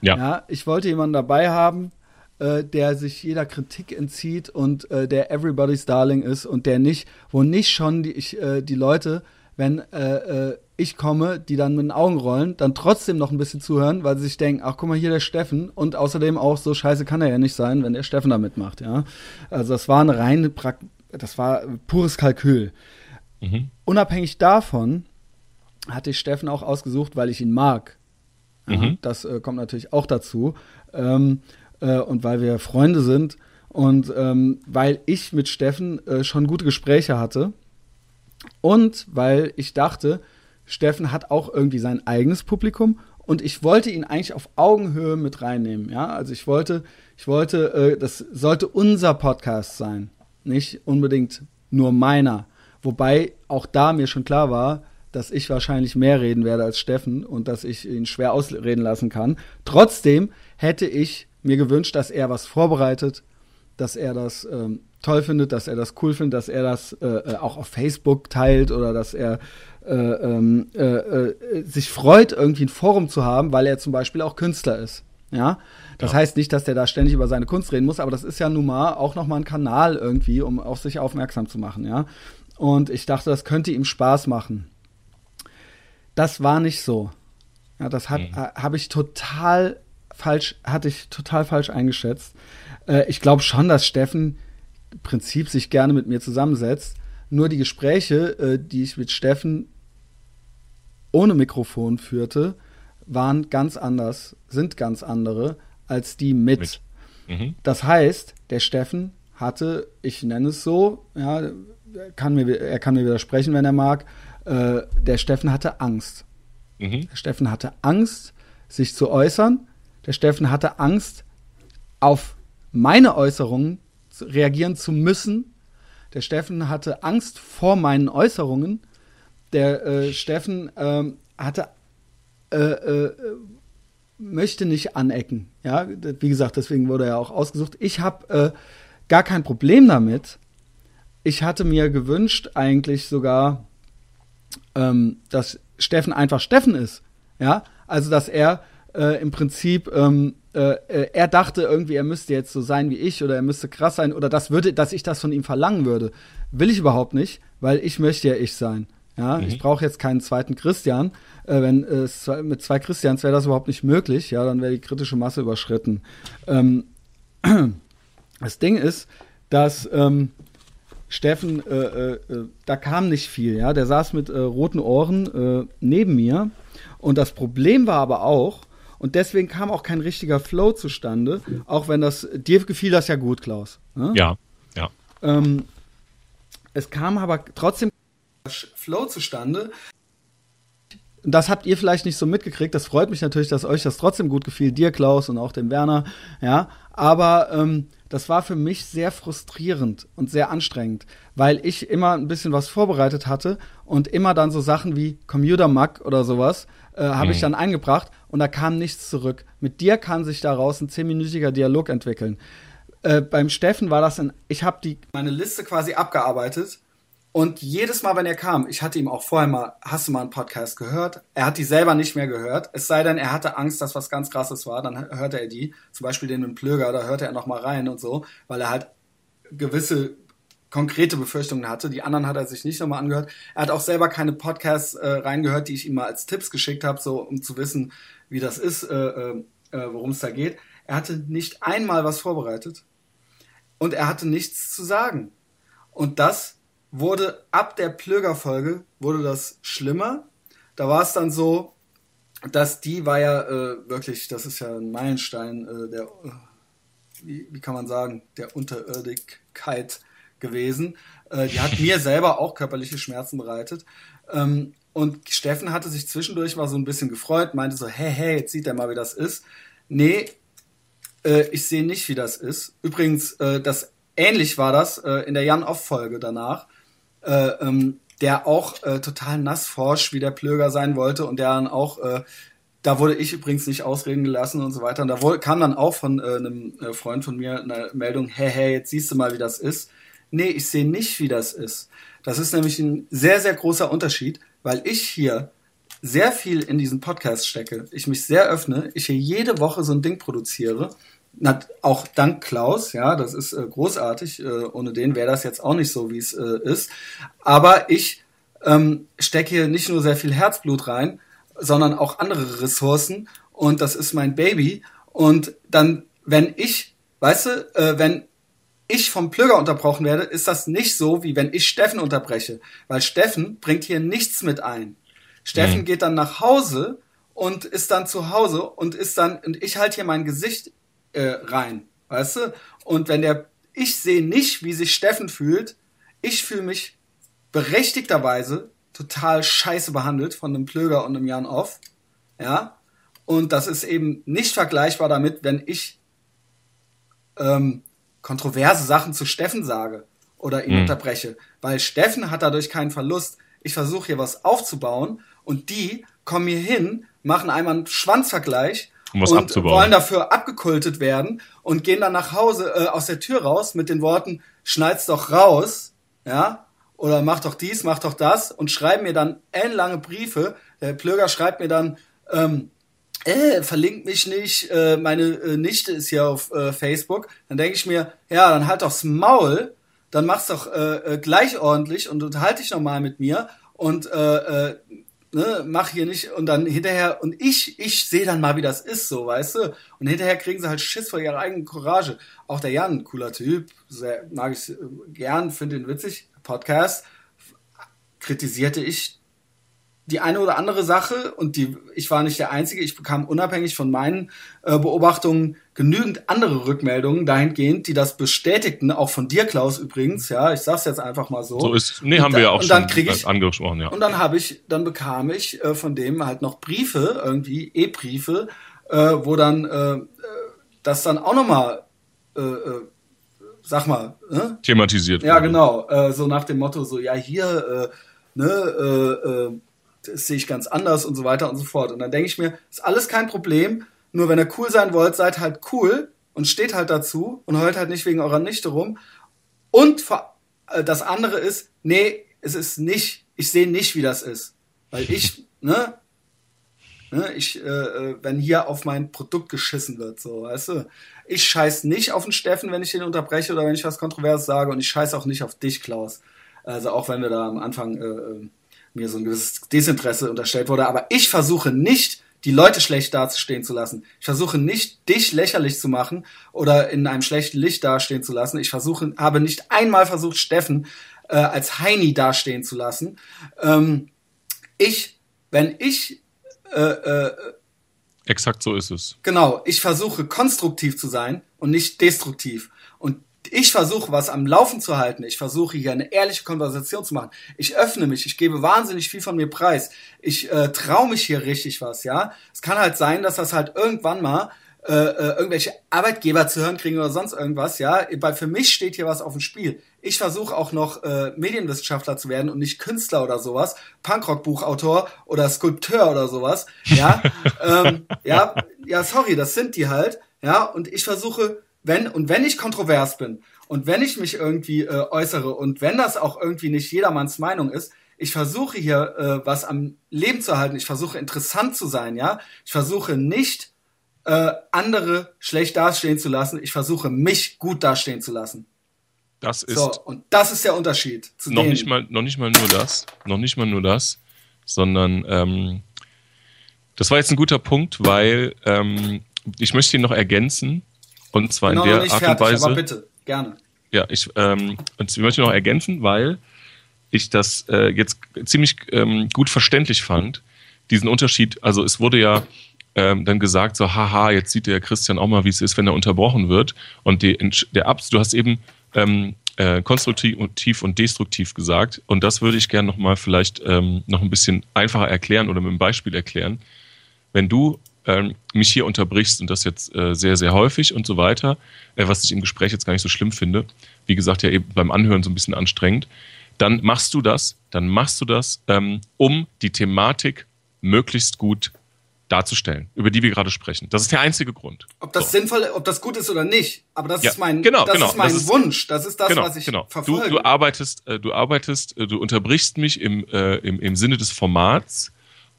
Ja. ja ich wollte jemanden dabei haben, äh, der sich jeder Kritik entzieht und äh, der Everybody's Darling ist und der nicht, wo nicht schon die, ich, äh, die Leute, wenn äh, äh, ich komme, die dann mit den Augen rollen, dann trotzdem noch ein bisschen zuhören, weil sie sich denken, ach guck mal hier der Steffen und außerdem auch so scheiße kann er ja nicht sein, wenn der Steffen da mitmacht, ja. Also das war eine reine, pra das war pures Kalkül. Mhm. Unabhängig davon hatte ich Steffen auch ausgesucht, weil ich ihn mag. Ja, mhm. Das äh, kommt natürlich auch dazu. Ähm, äh, und weil wir Freunde sind und ähm, weil ich mit Steffen äh, schon gute Gespräche hatte und weil ich dachte, Steffen hat auch irgendwie sein eigenes Publikum und ich wollte ihn eigentlich auf Augenhöhe mit reinnehmen. Ja, also ich wollte, ich wollte, äh, das sollte unser Podcast sein, nicht unbedingt nur meiner. Wobei auch da mir schon klar war, dass ich wahrscheinlich mehr reden werde als Steffen und dass ich ihn schwer ausreden lassen kann. Trotzdem hätte ich mir gewünscht, dass er was vorbereitet, dass er das ähm, toll findet, dass er das cool findet, dass er das äh, äh auch auf Facebook teilt oder dass er äh, ähm, äh, sich freut, irgendwie ein Forum zu haben, weil er zum Beispiel auch Künstler ist. Ja, das ja. heißt nicht, dass der da ständig über seine Kunst reden muss, aber das ist ja nun mal auch nochmal ein Kanal irgendwie, um auf sich aufmerksam zu machen. Ja, und ich dachte, das könnte ihm Spaß machen. Das war nicht so. Ja, das hat, mhm. habe ich total falsch, hatte ich total falsch eingeschätzt. Äh, ich glaube schon, dass Steffen im Prinzip sich gerne mit mir zusammensetzt. Nur die Gespräche, äh, die ich mit Steffen ohne Mikrofon führte, waren ganz anders, sind ganz andere als die mit. mit. Mhm. Das heißt, der Steffen hatte, ich nenne es so, ja, kann mir, er kann mir widersprechen, wenn er mag, äh, der Steffen hatte Angst. Mhm. Der Steffen hatte Angst, sich zu äußern. Der Steffen hatte Angst, auf meine Äußerungen reagieren zu müssen. Der Steffen hatte Angst vor meinen Äußerungen. Der äh, Steffen ähm, hatte äh, äh, möchte nicht anecken. Ja, wie gesagt, deswegen wurde er auch ausgesucht. Ich habe äh, gar kein Problem damit. Ich hatte mir gewünscht, eigentlich sogar, ähm, dass Steffen einfach Steffen ist. Ja, also dass er äh, im Prinzip, ähm, äh, äh, er dachte irgendwie, er müsste jetzt so sein wie ich oder er müsste krass sein oder das würde, dass ich das von ihm verlangen würde. Will ich überhaupt nicht, weil ich möchte ja ich sein. Ja, mhm. ich brauche jetzt keinen zweiten Christian. Äh, wenn es äh, mit zwei Christians wäre das überhaupt nicht möglich. Ja, dann wäre die kritische Masse überschritten. Ähm, das Ding ist, dass ähm, Steffen, äh, äh, da kam nicht viel. Ja, der saß mit roten Ohren neben mir. Und das Problem war aber auch, und deswegen kam auch kein richtiger Flow zustande, auch wenn das, dir gefiel das ja gut, Klaus. Ne? Ja, ja. Ähm, es kam aber trotzdem Flow zustande. Das habt ihr vielleicht nicht so mitgekriegt. Das freut mich natürlich, dass euch das trotzdem gut gefiel, dir Klaus und auch dem Werner. Ja, aber ähm, das war für mich sehr frustrierend und sehr anstrengend, weil ich immer ein bisschen was vorbereitet hatte und immer dann so Sachen wie Commuter Mug oder sowas äh, habe mhm. ich dann eingebracht und da kam nichts zurück. Mit dir kann sich daraus ein zehnminütiger Dialog entwickeln. Äh, beim Steffen war das ein, ich habe meine Liste quasi abgearbeitet und jedes Mal, wenn er kam, ich hatte ihm auch vorher mal, hast du mal einen Podcast gehört? Er hat die selber nicht mehr gehört. Es sei denn, er hatte Angst, dass was ganz krasses war, dann hörte er die. Zum Beispiel den mit Plöger, da hörte er noch mal rein und so, weil er halt gewisse konkrete Befürchtungen hatte. Die anderen hat er sich nicht nochmal angehört. Er hat auch selber keine Podcasts äh, reingehört, die ich ihm mal als Tipps geschickt habe, so um zu wissen, wie das ist, äh, äh, äh worum es da geht. Er hatte nicht einmal was vorbereitet und er hatte nichts zu sagen. Und das wurde ab der Plöger-Folge wurde das schlimmer. Da war es dann so, dass die war ja äh, wirklich, das ist ja ein Meilenstein äh, der, äh, wie, wie, kann man sagen, der Unterirdigkeit gewesen. Äh, die hat mir selber auch körperliche Schmerzen bereitet. Ähm, und Steffen hatte sich zwischendurch mal so ein bisschen gefreut, meinte so, hey, hey, jetzt sieht er mal, wie das ist. Nee, äh, ich sehe nicht, wie das ist. Übrigens, äh, das ähnlich war das in der Jan-Off-Folge danach äh, ähm, der auch äh, total nassforsch wie der Plöger sein wollte und der dann auch, äh, da wurde ich übrigens nicht ausreden gelassen und so weiter. Und da wurde, kam dann auch von äh, einem äh, Freund von mir eine Meldung, hey, hey, jetzt siehst du mal, wie das ist. Nee, ich sehe nicht, wie das ist. Das ist nämlich ein sehr, sehr großer Unterschied, weil ich hier sehr viel in diesen Podcast stecke, ich mich sehr öffne, ich hier jede Woche so ein Ding produziere auch dank Klaus, ja, das ist äh, großartig. Äh, ohne den wäre das jetzt auch nicht so, wie es äh, ist. Aber ich ähm, stecke hier nicht nur sehr viel Herzblut rein, sondern auch andere Ressourcen. Und das ist mein Baby. Und dann, wenn ich, weißt du, äh, wenn ich vom Plöger unterbrochen werde, ist das nicht so, wie wenn ich Steffen unterbreche. Weil Steffen bringt hier nichts mit ein. Steffen mhm. geht dann nach Hause und ist dann zu Hause und ist dann, und ich halte hier mein Gesicht äh, rein, weißt du? Und wenn der, ich sehe nicht, wie sich Steffen fühlt, ich fühle mich berechtigterweise total scheiße behandelt von einem Plöger und einem Jan Off, ja? Und das ist eben nicht vergleichbar damit, wenn ich ähm, kontroverse Sachen zu Steffen sage oder ihn mhm. unterbreche, weil Steffen hat dadurch keinen Verlust. Ich versuche hier was aufzubauen und die kommen hier hin, machen einmal einen Schwanzvergleich um und abzubauen. wollen dafür abgekultet werden und gehen dann nach Hause äh, aus der Tür raus mit den Worten schneid's doch raus, ja, oder mach doch dies, mach doch das und schreiben mir dann ellenlange Briefe. Der Plöger schreibt mir dann, ähm, äh, verlinkt mich nicht, äh, meine äh, Nichte ist hier auf äh, Facebook. Dann denke ich mir, ja, dann halt doch's Maul, dann mach's doch äh, äh, gleich ordentlich und unterhalte dich nochmal mit mir und äh, äh, ne, mach hier nicht und dann hinterher und ich ich sehe dann mal wie das ist so weißt du und hinterher kriegen sie halt Schiss vor ihrer eigenen Courage auch der Jan cooler Typ sehr, mag ich gern finde ihn witzig Podcast kritisierte ich die eine oder andere Sache und die ich war nicht der einzige ich bekam unabhängig von meinen äh, Beobachtungen genügend andere Rückmeldungen dahingehend die das bestätigten auch von dir Klaus übrigens ja ich sag's jetzt einfach mal so so ist nee haben da, wir ja auch und dann schon ich, angesprochen ja und dann habe ich dann bekam ich äh, von dem halt noch Briefe irgendwie E-Briefe äh, wo dann äh, äh das dann auch noch mal äh, äh, sag mal ne? thematisiert ja wurde. genau äh, so nach dem Motto so ja hier äh, ne äh, äh, das sehe ich ganz anders und so weiter und so fort. Und dann denke ich mir, ist alles kein Problem, nur wenn ihr cool sein wollt, seid halt cool und steht halt dazu und heult halt nicht wegen eurer Nichte rum. Und äh, das andere ist, nee, es ist nicht, ich sehe nicht, wie das ist. Weil ich, ne, ne ich, äh, äh, wenn hier auf mein Produkt geschissen wird, so, weißt du. Ich scheiß nicht auf den Steffen, wenn ich den unterbreche oder wenn ich was Kontroverses sage und ich scheiß auch nicht auf dich, Klaus. Also auch wenn wir da am Anfang äh, äh mir so ein gewisses Desinteresse unterstellt wurde. Aber ich versuche nicht, die Leute schlecht dastehen zu lassen. Ich versuche nicht, dich lächerlich zu machen oder in einem schlechten Licht dastehen zu lassen. Ich versuche, habe nicht einmal versucht, Steffen äh, als Heini dastehen zu lassen. Ähm, ich, wenn ich äh, äh, Exakt so ist es. Genau, ich versuche konstruktiv zu sein und nicht destruktiv. Ich versuche, was am Laufen zu halten. Ich versuche hier eine ehrliche Konversation zu machen. Ich öffne mich. Ich gebe wahnsinnig viel von mir preis. Ich äh, traue mich hier richtig was, ja. Es kann halt sein, dass das halt irgendwann mal äh, äh, irgendwelche Arbeitgeber zu hören kriegen oder sonst irgendwas, ja. Weil für mich steht hier was auf dem Spiel. Ich versuche auch noch äh, Medienwissenschaftler zu werden und nicht Künstler oder sowas, Punkrock-Buchautor oder Skulpteur oder sowas, ja. ähm, ja, ja, sorry, das sind die halt, ja. Und ich versuche wenn und wenn ich kontrovers bin und wenn ich mich irgendwie äh, äußere und wenn das auch irgendwie nicht jedermanns Meinung ist, ich versuche hier äh, was am Leben zu halten, ich versuche interessant zu sein, ja, ich versuche nicht äh, andere schlecht dastehen zu lassen, ich versuche mich gut dastehen zu lassen. Das ist so und das ist der Unterschied zu noch denen. nicht mal noch nicht mal nur das, noch nicht mal nur das, sondern ähm, das war jetzt ein guter Punkt, weil ähm, ich möchte ihn noch ergänzen und zwar genau, in der Art fertig, und Weise. Aber bitte, gerne. Ja, ich, ähm, und ich möchte noch ergänzen, weil ich das äh, jetzt ziemlich ähm, gut verständlich fand, diesen Unterschied. Also es wurde ja ähm, dann gesagt, so, haha, jetzt sieht der Christian auch mal, wie es ist, wenn er unterbrochen wird. Und die, der Abs, du hast eben ähm, äh, konstruktiv und destruktiv gesagt. Und das würde ich gerne nochmal vielleicht ähm, noch ein bisschen einfacher erklären oder mit einem Beispiel erklären. Wenn du ähm, mich hier unterbrichst und das jetzt äh, sehr, sehr häufig und so weiter, äh, was ich im Gespräch jetzt gar nicht so schlimm finde, wie gesagt, ja eben beim Anhören so ein bisschen anstrengend, dann machst du das, dann machst du das, ähm, um die Thematik möglichst gut darzustellen, über die wir gerade sprechen. Das ist der einzige Grund. Ob das so. sinnvoll, ob das gut ist oder nicht, aber das ja, ist mein, genau, das genau, ist mein das ist, Wunsch. Das ist das, genau, was ich genau. verfolge. Du, du arbeitest, äh, du arbeitest, äh, du unterbrichst mich im, äh, im, im Sinne des Formats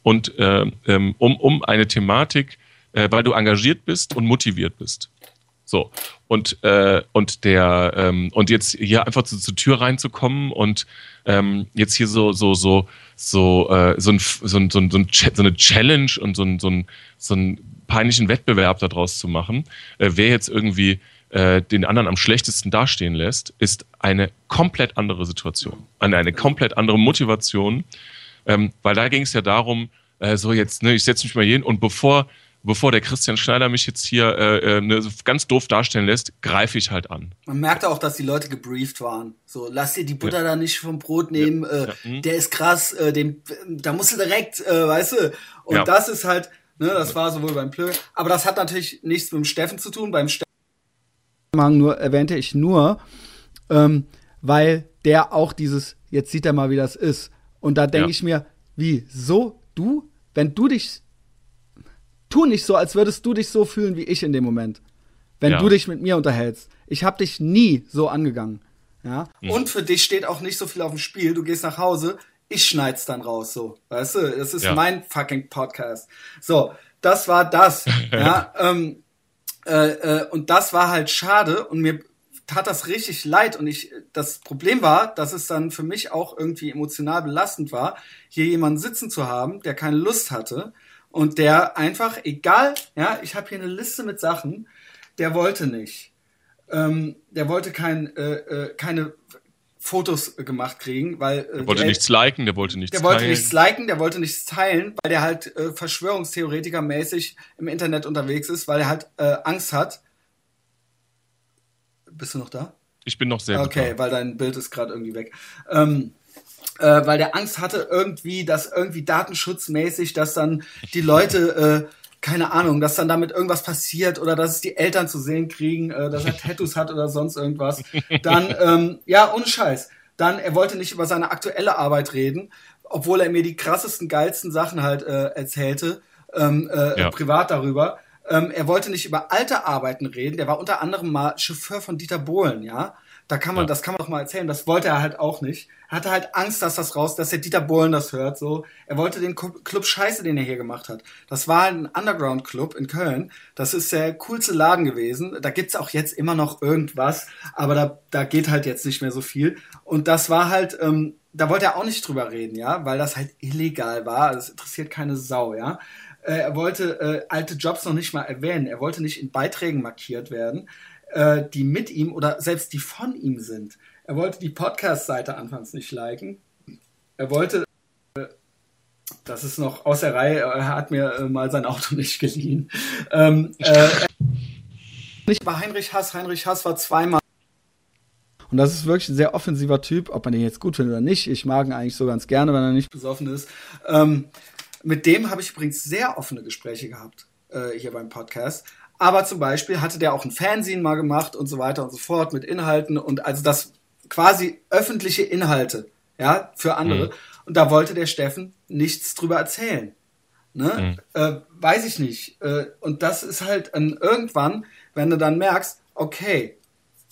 und äh, um, um eine Thematik, äh, weil du engagiert bist und motiviert bist. So. Und, äh, und der, ähm, und jetzt hier einfach zu, zur Tür reinzukommen und ähm, jetzt hier so, so, so, so, äh, so, ein, so, ein, so, ein, so eine Challenge und so ein, so ein, so ein peinlichen Wettbewerb daraus zu machen, äh, wer jetzt irgendwie äh, den anderen am schlechtesten dastehen lässt, ist eine komplett andere Situation. Eine, eine komplett andere Motivation. Ähm, weil da ging es ja darum, äh, so jetzt, ne, ich setze mich mal hin und bevor, bevor der Christian Schneider mich jetzt hier äh, äh, ne, ganz doof darstellen lässt, greife ich halt an. Man merkte auch, dass die Leute gebrieft waren. So, lass dir die Butter ja. da nicht vom Brot nehmen, ja. Äh, ja. Mhm. der ist krass, äh, dem, da musst du direkt, äh, weißt du, und das ist halt, ne, das war sowohl beim Plö, aber das hat natürlich nichts mit dem Steffen zu tun, beim Steffen nur erwähnte ich nur, ähm, weil der auch dieses, jetzt sieht er mal, wie das ist. Und da denke ja. ich mir, wie, so, du, wenn du dich, tu nicht so, als würdest du dich so fühlen wie ich in dem Moment. Wenn ja. du dich mit mir unterhältst. Ich habe dich nie so angegangen. Ja. Mhm. Und für dich steht auch nicht so viel auf dem Spiel. Du gehst nach Hause, ich schneid's dann raus, so. Weißt du, das ist ja. mein fucking Podcast. So, das war das. ja, ähm, äh, äh, und das war halt schade und mir tat das richtig leid und ich, das Problem war, dass es dann für mich auch irgendwie emotional belastend war, hier jemanden sitzen zu haben, der keine Lust hatte und der einfach, egal, ja, ich habe hier eine Liste mit Sachen, der wollte nicht. Ähm, der wollte kein, äh, äh, keine Fotos gemacht kriegen, weil äh, der wollte nichts liken, der wollte nichts der teilen. wollte nichts liken, der wollte nichts teilen, weil der halt äh, Verschwörungstheoretiker mäßig im Internet unterwegs ist, weil er halt äh, Angst hat. Bist du noch da? Ich bin noch sehr Okay, weil dein Bild ist gerade irgendwie weg. Ähm, äh, weil der Angst hatte irgendwie, dass irgendwie datenschutzmäßig, dass dann die Leute äh, keine Ahnung, dass dann damit irgendwas passiert oder dass es die Eltern zu sehen kriegen, äh, dass er Tattoos hat oder sonst irgendwas. Dann, ähm, ja, ohne Scheiß. Dann, er wollte nicht über seine aktuelle Arbeit reden, obwohl er mir die krassesten, geilsten Sachen halt äh, erzählte, ähm, äh, ja. privat darüber. Ähm, er wollte nicht über alte Arbeiten reden. Der war unter anderem mal Chauffeur von Dieter Bohlen, ja. Da kann man, ja. das kann man doch mal erzählen. Das wollte er halt auch nicht. Er hatte halt Angst, dass das raus, dass der Dieter Bohlen das hört. So, er wollte den Club Scheiße, den er hier gemacht hat. Das war ein Underground Club in Köln. Das ist der coolste Laden gewesen. Da gibt's auch jetzt immer noch irgendwas, aber da, da geht halt jetzt nicht mehr so viel. Und das war halt, ähm, da wollte er auch nicht drüber reden, ja, weil das halt illegal war. Das interessiert keine Sau, ja. Äh, er wollte äh, alte Jobs noch nicht mal erwähnen. Er wollte nicht in Beiträgen markiert werden äh, die mit ihm oder selbst die von ihm sind. Er wollte die Podcast-Seite anfangs nicht liken. Er wollte, äh, das ist noch aus der Reihe, er hat mir äh, mal sein Auto nicht geliehen. Ähm, äh, nicht bei Heinrich Hass. Heinrich Hass war zweimal. Und das ist wirklich ein sehr offensiver Typ, ob man den jetzt gut findet oder nicht. Ich mag ihn eigentlich so ganz gerne, wenn er nicht besoffen ist. Ähm, mit dem habe ich übrigens sehr offene Gespräche gehabt äh, hier beim Podcast. Aber zum Beispiel hatte der auch ein Fernsehen mal gemacht und so weiter und so fort mit Inhalten und also das quasi öffentliche Inhalte, ja, für andere. Mhm. Und da wollte der Steffen nichts drüber erzählen. Ne? Mhm. Äh, weiß ich nicht. Äh, und das ist halt an irgendwann, wenn du dann merkst, okay,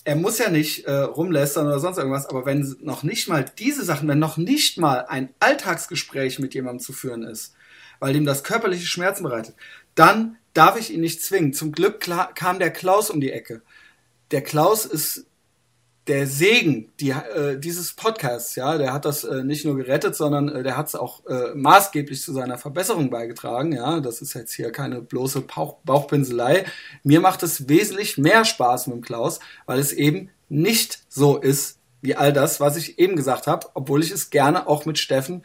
er muss ja nicht äh, rumlästern oder sonst irgendwas, aber wenn noch nicht mal diese Sachen, wenn noch nicht mal ein Alltagsgespräch mit jemandem zu führen ist, weil ihm das körperliche Schmerzen bereitet, dann darf ich ihn nicht zwingen. Zum Glück kam der Klaus um die Ecke. Der Klaus ist der Segen die, äh, dieses Podcasts, ja, der hat das äh, nicht nur gerettet, sondern äh, der hat es auch äh, maßgeblich zu seiner Verbesserung beigetragen, ja, das ist jetzt hier keine bloße Bauch Bauchpinselei. Mir macht es wesentlich mehr Spaß mit dem Klaus, weil es eben nicht so ist wie all das, was ich eben gesagt habe, obwohl ich es gerne auch mit Steffen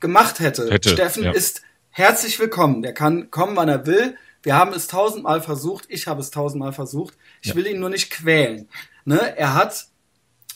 gemacht hätte. hätte Steffen ja. ist herzlich willkommen, der kann kommen, wann er will wir haben es tausendmal versucht, ich habe es tausendmal versucht. Ich ja. will ihn nur nicht quälen. Ne? Er hat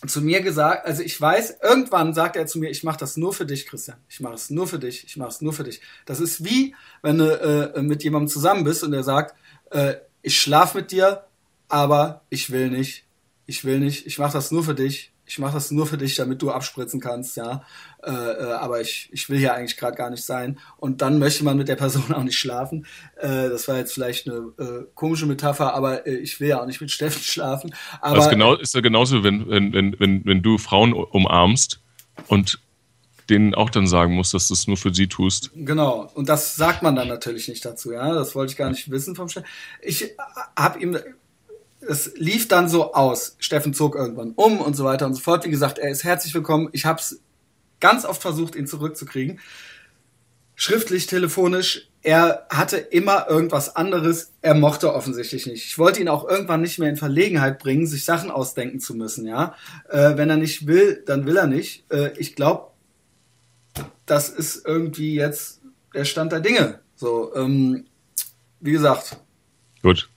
zu mir gesagt, also ich weiß, irgendwann sagt er zu mir, ich mache das nur für dich, Christian. Ich mache es nur für dich, ich mache es nur für dich. Das ist wie, wenn du äh, mit jemandem zusammen bist und er sagt, äh, ich schlaf mit dir, aber ich will nicht, ich will nicht, ich mache das nur für dich, ich mache das nur für dich, damit du abspritzen kannst, ja. Äh, äh, aber ich, ich will hier eigentlich gerade gar nicht sein. Und dann möchte man mit der Person auch nicht schlafen. Äh, das war jetzt vielleicht eine äh, komische Metapher, aber äh, ich will ja auch nicht mit Steffen schlafen. Aber das genau, ist ja genauso, wenn, wenn, wenn, wenn, wenn du Frauen umarmst und denen auch dann sagen musst, dass du es nur für sie tust. Genau. Und das sagt man dann natürlich nicht dazu, ja. Das wollte ich gar nicht wissen vom Steffen. Ich äh, habe ihm es lief dann so aus. Steffen zog irgendwann um und so weiter und so fort. Wie gesagt, er ist herzlich willkommen. Ich habe es ganz oft versucht, ihn zurückzukriegen. Schriftlich, telefonisch. Er hatte immer irgendwas anderes. Er mochte offensichtlich nicht. Ich wollte ihn auch irgendwann nicht mehr in Verlegenheit bringen, sich Sachen ausdenken zu müssen. Ja, äh, wenn er nicht will, dann will er nicht. Äh, ich glaube, das ist irgendwie jetzt der Stand der Dinge. So, ähm, wie gesagt. Gut.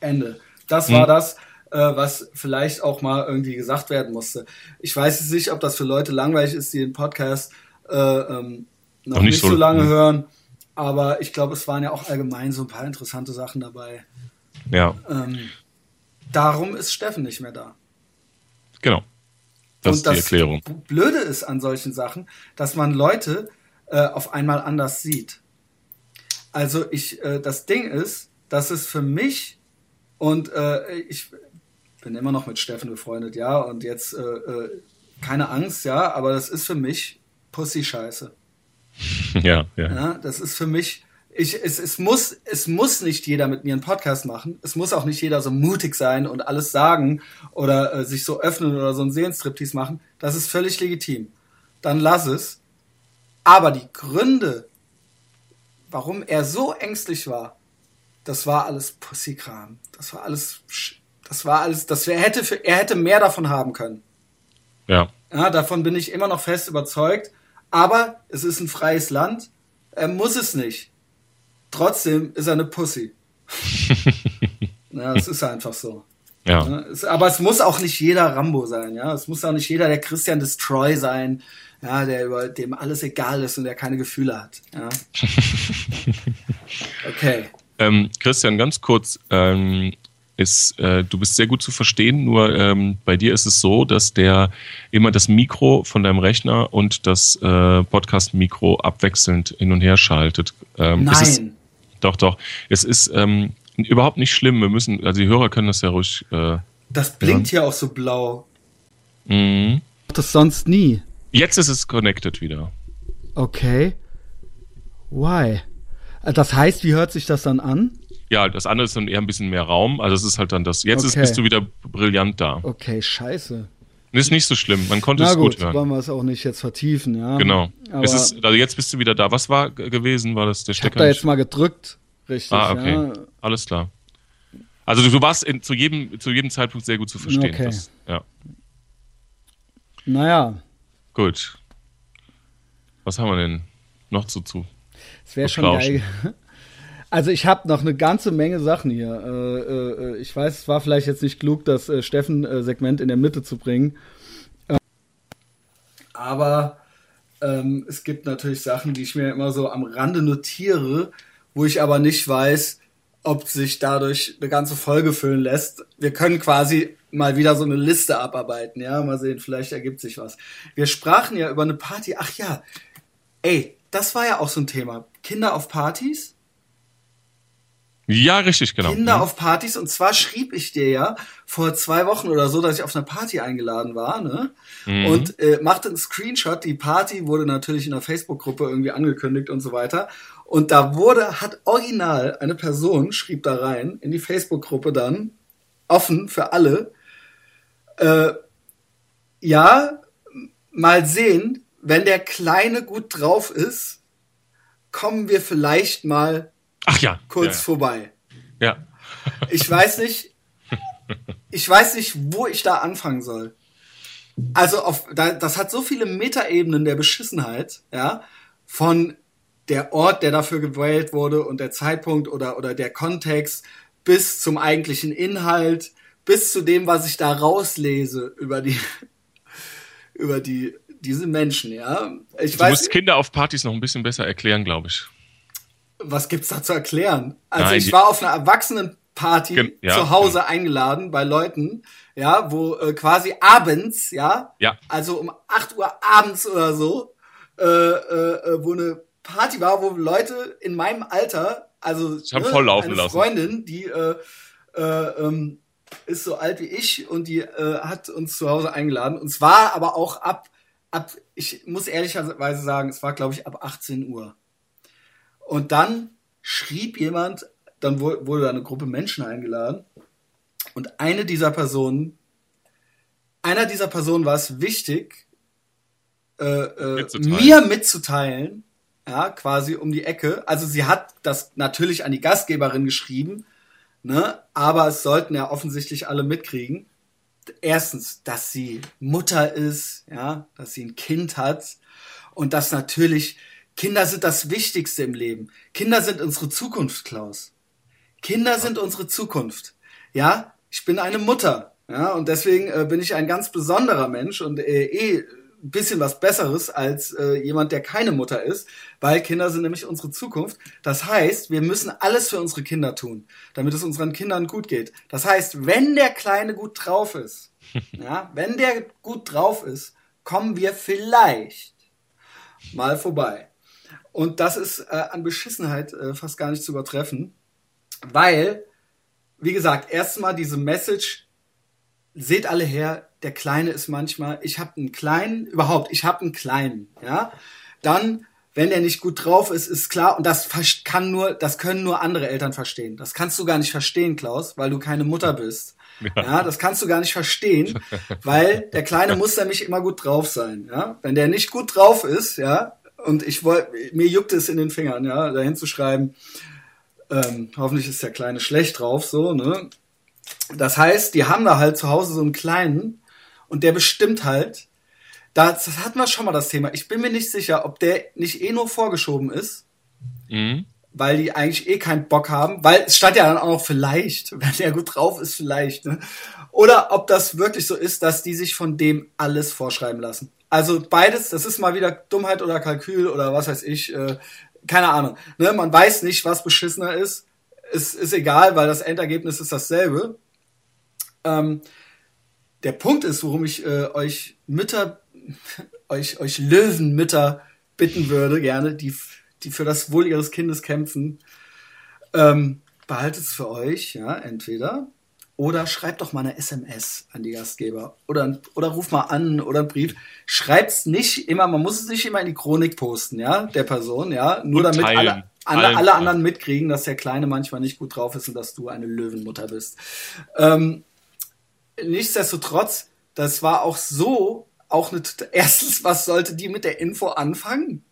Ende. Das war hm. das, äh, was vielleicht auch mal irgendwie gesagt werden musste. Ich weiß jetzt nicht, ob das für Leute langweilig ist, die den Podcast äh, ähm, noch, nicht, nicht, so, lange hm. hören. Aber ich glaube, es waren ja auch allgemein so ein paar interessante Sachen dabei. Ja. Ähm, darum ist Steffen nicht mehr da. Genau. Das Und ist die Erklärung. Das Blöde ist an solchen Sachen, dass man Leute äh, auf einmal anders sieht. Also ich, äh, das Ding ist, dass es für mich und äh, ich bin immer noch mit Steffen befreundet, ja, und jetzt äh, äh, keine Angst, ja, aber das ist für mich Pussy-Scheiße. Ja, ja, ja. Das ist für mich, ich, es, es, muss, es muss nicht jeder mit mir einen Podcast machen. Es muss auch nicht jeder so mutig sein und alles sagen oder äh, sich so öffnen oder so einen Seelenstriptease machen. Das ist völlig legitim. Dann lass es. Aber die Gründe, warum er so ängstlich war, das war alles Pussykram. Das war alles, das war alles, das er hätte, für, er hätte mehr davon haben können. Ja. Ja, davon bin ich immer noch fest überzeugt. Aber es ist ein freies Land. Er muss es nicht. Trotzdem ist er eine Pussy. ja, es ist einfach so. Ja. ja es, aber es muss auch nicht jeder Rambo sein, ja. Es muss auch nicht jeder der Christian Destroy sein, ja, der über dem alles egal ist und der keine Gefühle hat. Ja. Okay. Ähm, Christian, ganz kurz, ähm, ist, äh, du bist sehr gut zu verstehen, nur ähm, bei dir ist es so, dass der immer das Mikro von deinem Rechner und das äh, Podcast-Mikro abwechselnd hin und her schaltet. Ähm, Nein. Es, doch, doch. Es ist ähm, überhaupt nicht schlimm. Wir müssen, also die Hörer können das ja ruhig. Äh, das blinkt ja auch so blau. Mhm. Das sonst nie. Jetzt ist es connected wieder. Okay. Why? Das heißt, wie hört sich das dann an? Ja, das andere ist dann eher ein bisschen mehr Raum. Also es ist halt dann das. Jetzt okay. ist, bist du wieder brillant da. Okay, scheiße. Ist nicht so schlimm. Man konnte Na es gut, gut hören. wollen wir es auch nicht jetzt vertiefen, ja. Genau. Aber es ist, also jetzt bist du wieder da. Was war gewesen? War das der Stecker? Ich hab da jetzt mal gedrückt, richtig. Ah, okay. Ja. Alles klar. Also du, du warst in, zu, jedem, zu jedem Zeitpunkt sehr gut zu verstehen. Okay. Das, ja. Naja. Gut. Was haben wir denn noch zu zu? Es wäre schon geil. Also ich habe noch eine ganze Menge Sachen hier. Äh, äh, ich weiß, es war vielleicht jetzt nicht klug, das äh, Steffen-Segment in der Mitte zu bringen. Ähm, aber ähm, es gibt natürlich Sachen, die ich mir immer so am Rande notiere, wo ich aber nicht weiß, ob sich dadurch eine ganze Folge füllen lässt. Wir können quasi mal wieder so eine Liste abarbeiten, ja, mal sehen, vielleicht ergibt sich was. Wir sprachen ja über eine Party. Ach ja, ey, das war ja auch so ein Thema. Kinder auf Partys ja, richtig, genau. Kinder mhm. auf Partys. Und zwar schrieb ich dir ja vor zwei Wochen oder so, dass ich auf einer Party eingeladen war, ne? Mhm. Und äh, machte einen Screenshot. Die Party wurde natürlich in der Facebook-Gruppe irgendwie angekündigt und so weiter. Und da wurde, hat original eine Person, schrieb da rein, in die Facebook-Gruppe dann, offen für alle, äh, ja, mal sehen, wenn der Kleine gut drauf ist, kommen wir vielleicht mal Ach ja. Kurz ja. vorbei. Ja. Ich weiß nicht, ich weiß nicht, wo ich da anfangen soll. Also auf, da, das hat so viele Metaebenen der Beschissenheit, ja, von der Ort, der dafür gewählt wurde und der Zeitpunkt oder, oder der Kontext bis zum eigentlichen Inhalt, bis zu dem, was ich da rauslese über die, über die, diese Menschen, ja. Ich du weiß, musst Kinder auf Partys noch ein bisschen besser erklären, glaube ich was gibt's da zu erklären? Also Nein, ich war auf einer Erwachsenenparty ja, zu Hause ja. eingeladen bei Leuten, ja, wo äh, quasi abends, ja, ja, also um 8 Uhr abends oder so, äh, äh, äh, wo eine Party war, wo Leute in meinem Alter, also ich ne, voll laufen eine lassen. Freundin, die äh, äh, ähm, ist so alt wie ich und die äh, hat uns zu Hause eingeladen. Und es war aber auch ab, ab, ich muss ehrlicherweise sagen, es war glaube ich ab 18 Uhr. Und dann schrieb jemand, dann wurde da eine Gruppe Menschen eingeladen. Und eine dieser Personen, einer dieser Personen war es wichtig, äh, äh, mir mitzuteilen, ja, quasi um die Ecke. Also sie hat das natürlich an die Gastgeberin geschrieben, ne, aber es sollten ja offensichtlich alle mitkriegen. Erstens, dass sie Mutter ist, ja, dass sie ein Kind hat und dass natürlich Kinder sind das Wichtigste im Leben. Kinder sind unsere Zukunft, Klaus. Kinder sind unsere Zukunft. Ja, ich bin eine Mutter. Ja, und deswegen äh, bin ich ein ganz besonderer Mensch und äh, eh ein bisschen was Besseres als äh, jemand, der keine Mutter ist, weil Kinder sind nämlich unsere Zukunft. Das heißt, wir müssen alles für unsere Kinder tun, damit es unseren Kindern gut geht. Das heißt, wenn der Kleine gut drauf ist, ja, wenn der gut drauf ist, kommen wir vielleicht mal vorbei. Und das ist äh, an Beschissenheit äh, fast gar nicht zu übertreffen, weil, wie gesagt, erstmal diese Message, seht alle her, der Kleine ist manchmal, ich habe einen kleinen, überhaupt, ich habe einen kleinen, ja. Dann wenn der nicht gut drauf ist, ist klar, und das kann nur, das können nur andere Eltern verstehen. Das kannst du gar nicht verstehen, Klaus, weil du keine Mutter bist. Ja. ja, das kannst du gar nicht verstehen, weil der Kleine muss nämlich immer gut drauf sein. Ja, wenn der nicht gut drauf ist, ja, und ich wollte, mir juckt es in den Fingern, ja, dahin zu schreiben, ähm, hoffentlich ist der Kleine schlecht drauf, so, ne? Das heißt, die haben da halt zu Hause so einen Kleinen und der bestimmt halt, das, das hatten wir schon mal das Thema. Ich bin mir nicht sicher, ob der nicht eh nur vorgeschoben ist. Mhm weil die eigentlich eh keinen Bock haben, weil es stand ja dann auch noch vielleicht, wenn der gut drauf ist, vielleicht. Ne? Oder ob das wirklich so ist, dass die sich von dem alles vorschreiben lassen. Also beides, das ist mal wieder Dummheit oder Kalkül oder was weiß ich, äh, keine Ahnung. Ne? Man weiß nicht, was beschissener ist. Es ist egal, weil das Endergebnis ist dasselbe. Ähm, der Punkt ist, worum ich äh, euch Mütter, euch, euch Löwenmütter bitten würde, gerne, die die für das Wohl ihres Kindes kämpfen, ähm, behaltet es für euch, ja, entweder. Oder schreibt doch mal eine SMS an die Gastgeber. Oder, oder ruf mal an oder einen Brief. Schreibt's nicht immer, man muss es nicht immer in die Chronik posten, ja, der Person, ja. Nur damit alle, alle, alle anderen mitkriegen, dass der Kleine manchmal nicht gut drauf ist und dass du eine Löwenmutter bist. Ähm, nichtsdestotrotz, das war auch so, auch eine, erstens, was sollte die mit der Info anfangen?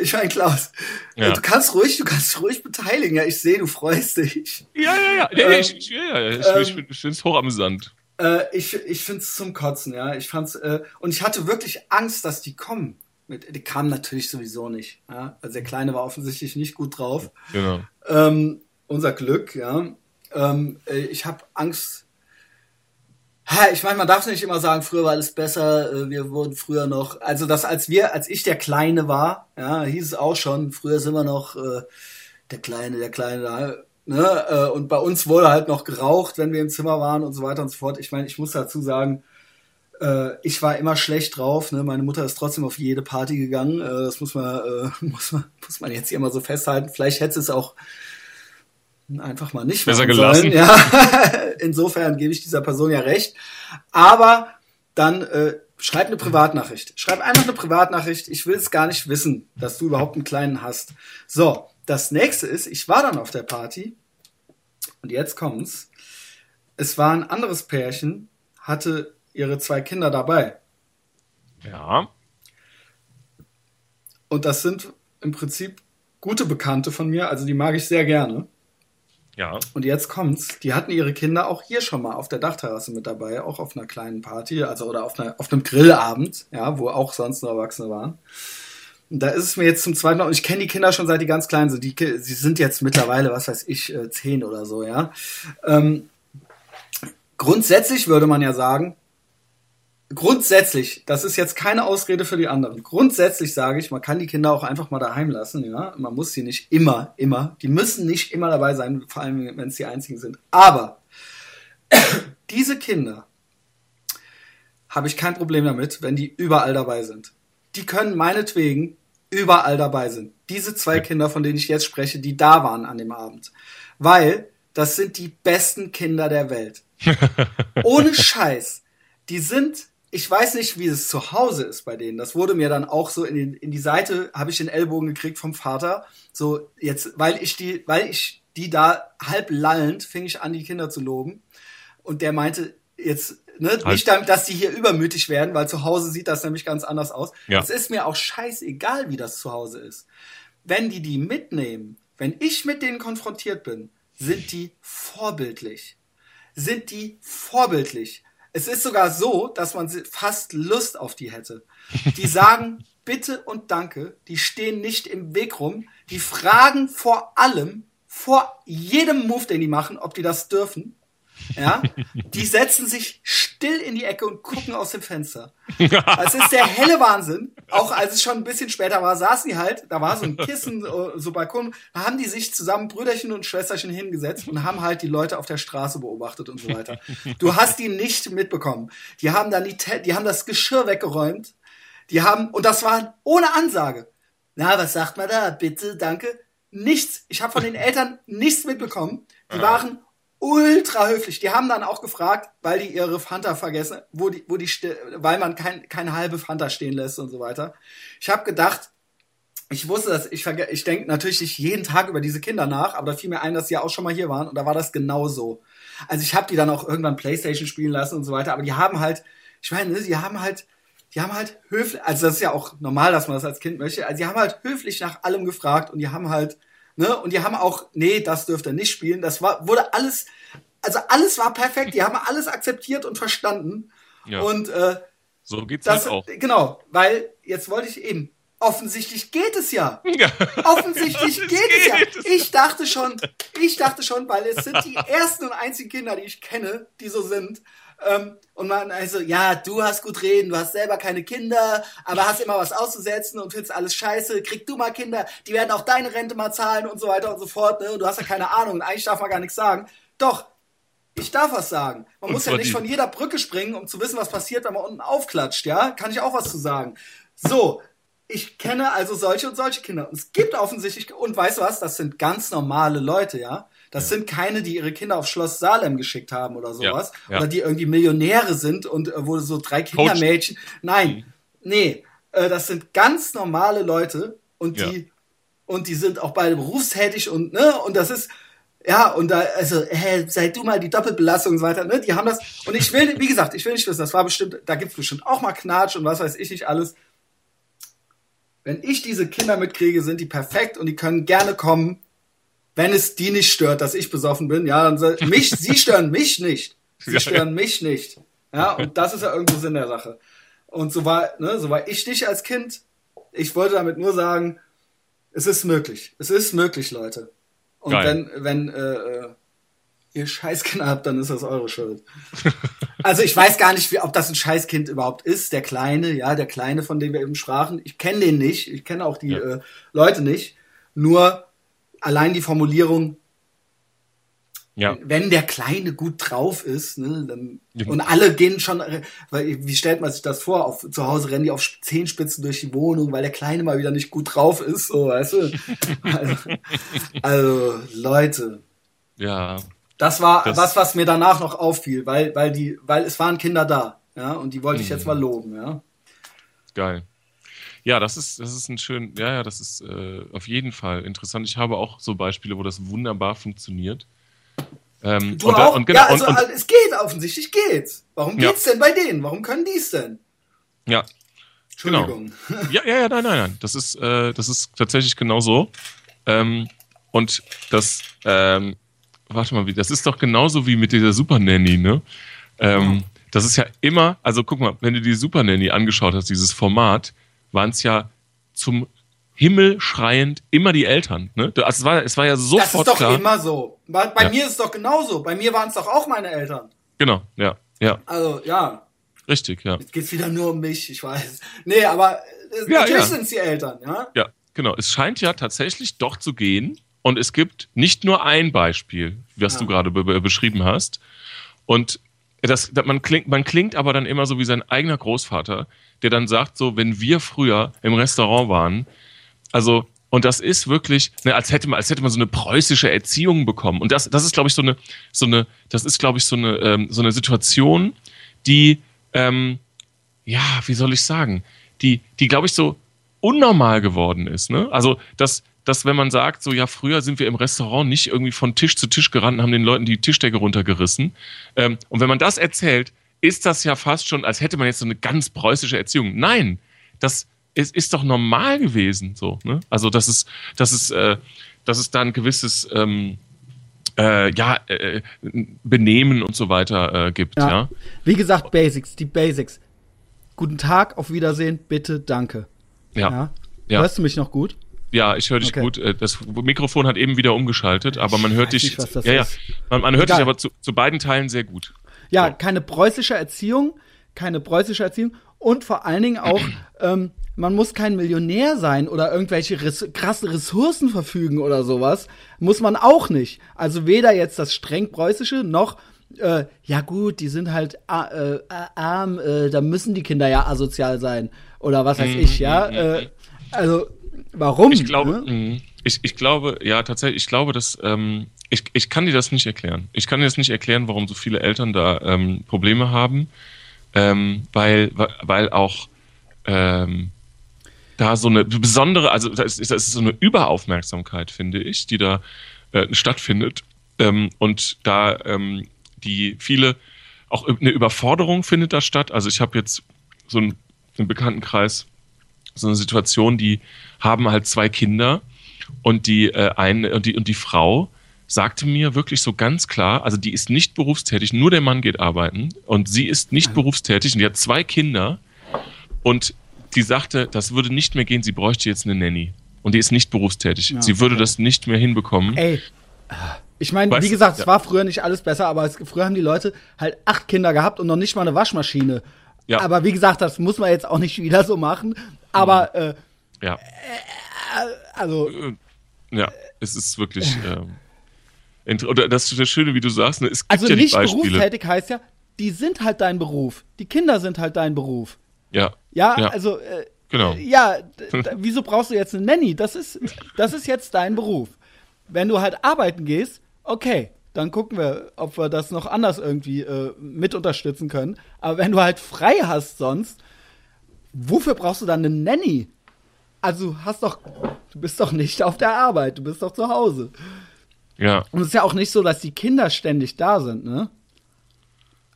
Ich meine, Klaus, ja. du kannst ruhig, du kannst ruhig beteiligen. Ja, ich sehe, du freust dich. Ja, ja, ja. Nee, ähm, ich, ich, ja, ja. ich, ähm, ich finde es hochamüsant. Äh, ich ich finde es zum Kotzen, ja. Ich fand's, äh, und ich hatte wirklich Angst, dass die kommen. Mit, die kamen natürlich sowieso nicht. Ja? Also der Kleine war offensichtlich nicht gut drauf. Genau. Ähm, unser Glück, ja. Ähm, äh, ich habe Angst, ich meine, man darf nicht immer sagen, früher war alles besser, äh, wir wurden früher noch, also das als wir, als ich der Kleine war, ja, hieß es auch schon, früher sind wir noch äh, der Kleine, der Kleine da, ne, äh, und bei uns wurde halt noch geraucht, wenn wir im Zimmer waren und so weiter und so fort. Ich meine, ich muss dazu sagen, äh, ich war immer schlecht drauf, ne, meine Mutter ist trotzdem auf jede Party gegangen, das muss man, äh, muss man, muss man jetzt hier mal so festhalten. Vielleicht hätte es auch einfach mal nicht Besser gelassen. Sollen. Ja. Insofern gebe ich dieser Person ja recht. Aber dann äh, schreib eine Privatnachricht. Schreib einfach eine Privatnachricht. Ich will es gar nicht wissen, dass du überhaupt einen kleinen hast. So, das nächste ist, ich war dann auf der Party und jetzt kommt's. Es war ein anderes Pärchen, hatte ihre zwei Kinder dabei. Ja. Und das sind im Prinzip gute Bekannte von mir, also die mag ich sehr gerne. Ja. Und jetzt kommt's. Die hatten ihre Kinder auch hier schon mal auf der Dachterrasse mit dabei, auch auf einer kleinen Party, also oder auf, einer, auf einem Grillabend, ja, wo auch sonst nur Erwachsene waren. Und da ist es mir jetzt zum zweiten Mal, und ich kenne die Kinder schon seit die ganz klein sind. Die, sie sind jetzt mittlerweile, was weiß ich, äh, zehn oder so, ja. Ähm, grundsätzlich würde man ja sagen, grundsätzlich, das ist jetzt keine Ausrede für die anderen. Grundsätzlich sage ich, man kann die Kinder auch einfach mal daheim lassen, ja. Man muss sie nicht immer, immer, die müssen nicht immer dabei sein, vor allem wenn es die einzigen sind. Aber diese Kinder habe ich kein Problem damit, wenn die überall dabei sind. Die können meinetwegen überall dabei sind. Diese zwei Kinder, von denen ich jetzt spreche, die da waren an dem Abend. Weil das sind die besten Kinder der Welt. Ohne Scheiß. Die sind ich weiß nicht, wie es zu Hause ist bei denen. Das wurde mir dann auch so in, den, in die Seite, habe ich den Ellbogen gekriegt vom Vater. So jetzt, weil ich die, weil ich die da halb lallend fing ich an, die Kinder zu loben. Und der meinte jetzt, ne, halt. nicht damit, dass die hier übermütig werden, weil zu Hause sieht das nämlich ganz anders aus. Ja. Es ist mir auch scheißegal, wie das zu Hause ist. Wenn die die mitnehmen, wenn ich mit denen konfrontiert bin, sind die vorbildlich. Sind die vorbildlich es ist sogar so, dass man fast Lust auf die hätte. Die sagen bitte und danke, die stehen nicht im Weg rum, die fragen vor allem, vor jedem Move, den die machen, ob die das dürfen. Ja, die setzen sich still in die Ecke und gucken aus dem Fenster. Das ist der helle Wahnsinn. Auch als es schon ein bisschen später war, saßen die halt, da war so ein Kissen, so Balkon, da haben die sich zusammen Brüderchen und Schwesterchen hingesetzt und haben halt die Leute auf der Straße beobachtet und so weiter. Du hast die nicht mitbekommen. Die haben dann die, die haben das Geschirr weggeräumt. Die haben, und das war ohne Ansage. Na, was sagt man da? Bitte, danke. Nichts. Ich habe von den Eltern nichts mitbekommen. Die waren ultra höflich. Die haben dann auch gefragt, weil die ihre Fanta vergessen, wo die, wo die, weil man kein, keine halbe Fanta stehen lässt und so weiter. Ich habe gedacht, ich wusste das, ich, ich denke natürlich nicht jeden Tag über diese Kinder nach, aber da fiel mir ein, dass sie ja auch schon mal hier waren und da war das genauso. Also ich habe die dann auch irgendwann Playstation spielen lassen und so weiter, aber die haben halt, ich meine, ne, die haben halt, die haben halt höflich, also das ist ja auch normal, dass man das als Kind möchte, also die haben halt höflich nach allem gefragt und die haben halt, ne, und die haben auch, nee, das dürft ihr nicht spielen, das war, wurde alles, also alles war perfekt, die haben alles akzeptiert und verstanden ja. und äh, so geht's das, halt auch. Genau, weil jetzt wollte ich eben Offensichtlich geht es ja. ja. Offensichtlich geht, geht, es ja. Ich dachte schon, ich dachte schon, weil es sind die ersten und einzigen Kinder, die ich kenne, die so sind. Ähm, und man also, ja, du hast gut reden, du hast selber keine Kinder, aber hast immer was auszusetzen und findest alles scheiße. Krieg du mal Kinder, die werden auch deine Rente mal zahlen und so weiter und so fort. Ne? Und du hast ja keine Ahnung und eigentlich darf man gar nichts sagen. Doch, ich darf was sagen. Man und muss ja nicht von jeder Brücke springen, um zu wissen, was passiert, wenn man unten aufklatscht, ja? Kann ich auch was zu sagen. So, ich kenne also solche und solche Kinder. Und es gibt offensichtlich, und weißt du was, das sind ganz normale Leute, ja. Das ja. sind keine, die ihre Kinder auf Schloss Salem geschickt haben oder sowas. Ja. Oder die irgendwie Millionäre sind und äh, wo so drei Kindermädchen. Nein, mhm. nee. Äh, das sind ganz normale Leute und die, und die sind auch beide berufstätig und, ne, und das ist, ja, und da, also, hä, sei du mal die Doppelbelastung und so weiter, ne? Die haben das. Und ich will, wie gesagt, ich will nicht wissen, das war bestimmt, da gibt's bestimmt auch mal Knatsch und was weiß ich nicht alles wenn ich diese Kinder mitkriege, sind die perfekt und die können gerne kommen, wenn es die nicht stört, dass ich besoffen bin. Ja, dann soll, mich, sie stören mich nicht. Sie stören mich nicht. Ja, und das ist ja irgendwo Sinn der Sache. Und so war, ne, so war ich dich als Kind. Ich wollte damit nur sagen, es ist möglich. Es ist möglich, Leute. Und Geil. wenn, wenn, äh, äh ihr Scheißkind habt, dann ist das eure Schuld. also ich weiß gar nicht, wie, ob das ein Scheißkind überhaupt ist, der Kleine, ja, der Kleine, von dem wir eben sprachen. Ich kenne den nicht, ich kenne auch die ja. äh, Leute nicht. Nur allein die Formulierung, ja. wenn der Kleine gut drauf ist, ne, dann, ja. und alle gehen schon, weil, wie stellt man sich das vor? Auf, zu Hause rennen die auf Zehenspitzen durch die Wohnung, weil der Kleine mal wieder nicht gut drauf ist, so, weißt du? also, also Leute. Ja. Das war das was, was mir danach noch auffiel, weil, weil die, weil es waren Kinder da, ja, und die wollte ich jetzt mal mhm. loben, ja. Geil. Ja, das ist, das ist ein schön, ja, ja, das ist äh, auf jeden Fall interessant. Ich habe auch so Beispiele, wo das wunderbar funktioniert. Ähm, du und, auch? Und, genau, ja, also, und, und, es geht offensichtlich geht's. Warum geht's ja. denn bei denen? Warum können die es denn? Ja. Entschuldigung. Genau. Ja, ja, ja, nein, nein, nein. Das ist, äh, das ist tatsächlich genau so. Ähm, und das, ähm, warte mal, das ist doch genauso wie mit dieser Super Nanny, ne? Ähm, das ist ja immer, also guck mal, wenn du die Super Nanny angeschaut hast, dieses Format, waren es ja zum Himmel schreiend immer die Eltern. Ne? Also es, war, es war ja sofort Das ist doch klar. immer so. Bei, bei ja. mir ist es doch genauso. Bei mir waren es doch auch meine Eltern. Genau, ja, ja. Also, ja. Richtig, ja. Jetzt geht's wieder nur um mich, ich weiß. Nee, aber äh, ja, natürlich ja. sind es die Eltern, ja? Ja, genau. Es scheint ja tatsächlich doch zu gehen, und es gibt nicht nur ein Beispiel, was ja. du gerade be beschrieben hast. Und das, man, klingt, man klingt aber dann immer so wie sein eigener Großvater, der dann sagt, so, wenn wir früher im Restaurant waren, also, und das ist wirklich, ne, als hätte man, als hätte man so eine preußische Erziehung bekommen. Und das, das ist, glaube ich, so eine, so eine, das ist, glaube ich, so eine, ähm, so eine Situation, die, ähm, ja, wie soll ich sagen, die, die, glaube ich, so unnormal geworden ist. Ne? Also, das, dass wenn man sagt, so ja, früher sind wir im Restaurant nicht irgendwie von Tisch zu Tisch gerannt und haben den Leuten die Tischdecke runtergerissen. Ähm, und wenn man das erzählt, ist das ja fast schon, als hätte man jetzt so eine ganz preußische Erziehung. Nein, das ist, ist doch normal gewesen. So, ne? Also das ist, das ist, äh, dass es da ein gewisses ähm, äh, ja, äh, Benehmen und so weiter äh, gibt. Ja. ja. Wie gesagt, Basics, die Basics. Guten Tag, auf Wiedersehen, bitte, danke. Ja. ja. ja. Hörst du mich noch gut? Ja, ich höre dich okay. gut. Äh, das Mikrofon hat eben wieder umgeschaltet, aber man hört dich. Nicht, ja, ja. Man, man hört Egal. dich aber zu, zu, beiden Teilen sehr gut. Ja, so. keine preußische Erziehung, keine preußische Erziehung und vor allen Dingen auch, ähm, man muss kein Millionär sein oder irgendwelche res krasse Ressourcen verfügen oder sowas. Muss man auch nicht. Also weder jetzt das streng preußische noch äh, ja gut, die sind halt äh, arm, äh, da müssen die Kinder ja asozial sein oder was weiß mhm, ich, ja. Mhm, äh, mhm. also Warum? Ich glaube, ne? ich, ich glaube, ja, tatsächlich, ich glaube, dass ähm, ich, ich kann dir das nicht erklären. Ich kann dir das nicht erklären, warum so viele Eltern da ähm, Probleme haben, ähm, weil, weil auch ähm, da so eine besondere, also da ist, das ist so eine Überaufmerksamkeit, finde ich, die da äh, stattfindet. Ähm, und da ähm, die viele, auch eine Überforderung findet da statt. Also ich habe jetzt so einen, im Bekanntenkreis so eine Situation, die haben halt zwei Kinder und die äh, eine und die und die Frau sagte mir wirklich so ganz klar, also die ist nicht berufstätig, nur der Mann geht arbeiten und sie ist nicht berufstätig und die hat zwei Kinder und die sagte, das würde nicht mehr gehen, sie bräuchte jetzt eine Nanny und die ist nicht berufstätig. Ja, sie würde okay. das nicht mehr hinbekommen. Ey, ich meine, wie gesagt, ja. es war früher nicht alles besser, aber es, früher haben die Leute halt acht Kinder gehabt und noch nicht mal eine Waschmaschine. Ja. Aber wie gesagt, das muss man jetzt auch nicht wieder so machen. Aber mhm. äh, ja. Äh, also äh, ja, es ist wirklich ähm, oder das ist das Schöne, wie du sagst, ne, es gibt also ja nicht berufstätig heißt ja, die sind halt dein Beruf. Die Kinder sind halt dein Beruf. Ja. Ja, ja. also äh, genau. Ja, wieso brauchst du jetzt eine Nanny? Das ist das ist jetzt dein Beruf. Wenn du halt arbeiten gehst, okay, dann gucken wir, ob wir das noch anders irgendwie äh, mit unterstützen können. Aber wenn du halt frei hast sonst, wofür brauchst du dann eine Nanny? Also hast doch, du bist doch nicht auf der Arbeit, du bist doch zu Hause. Ja. Und es ist ja auch nicht so, dass die Kinder ständig da sind, ne?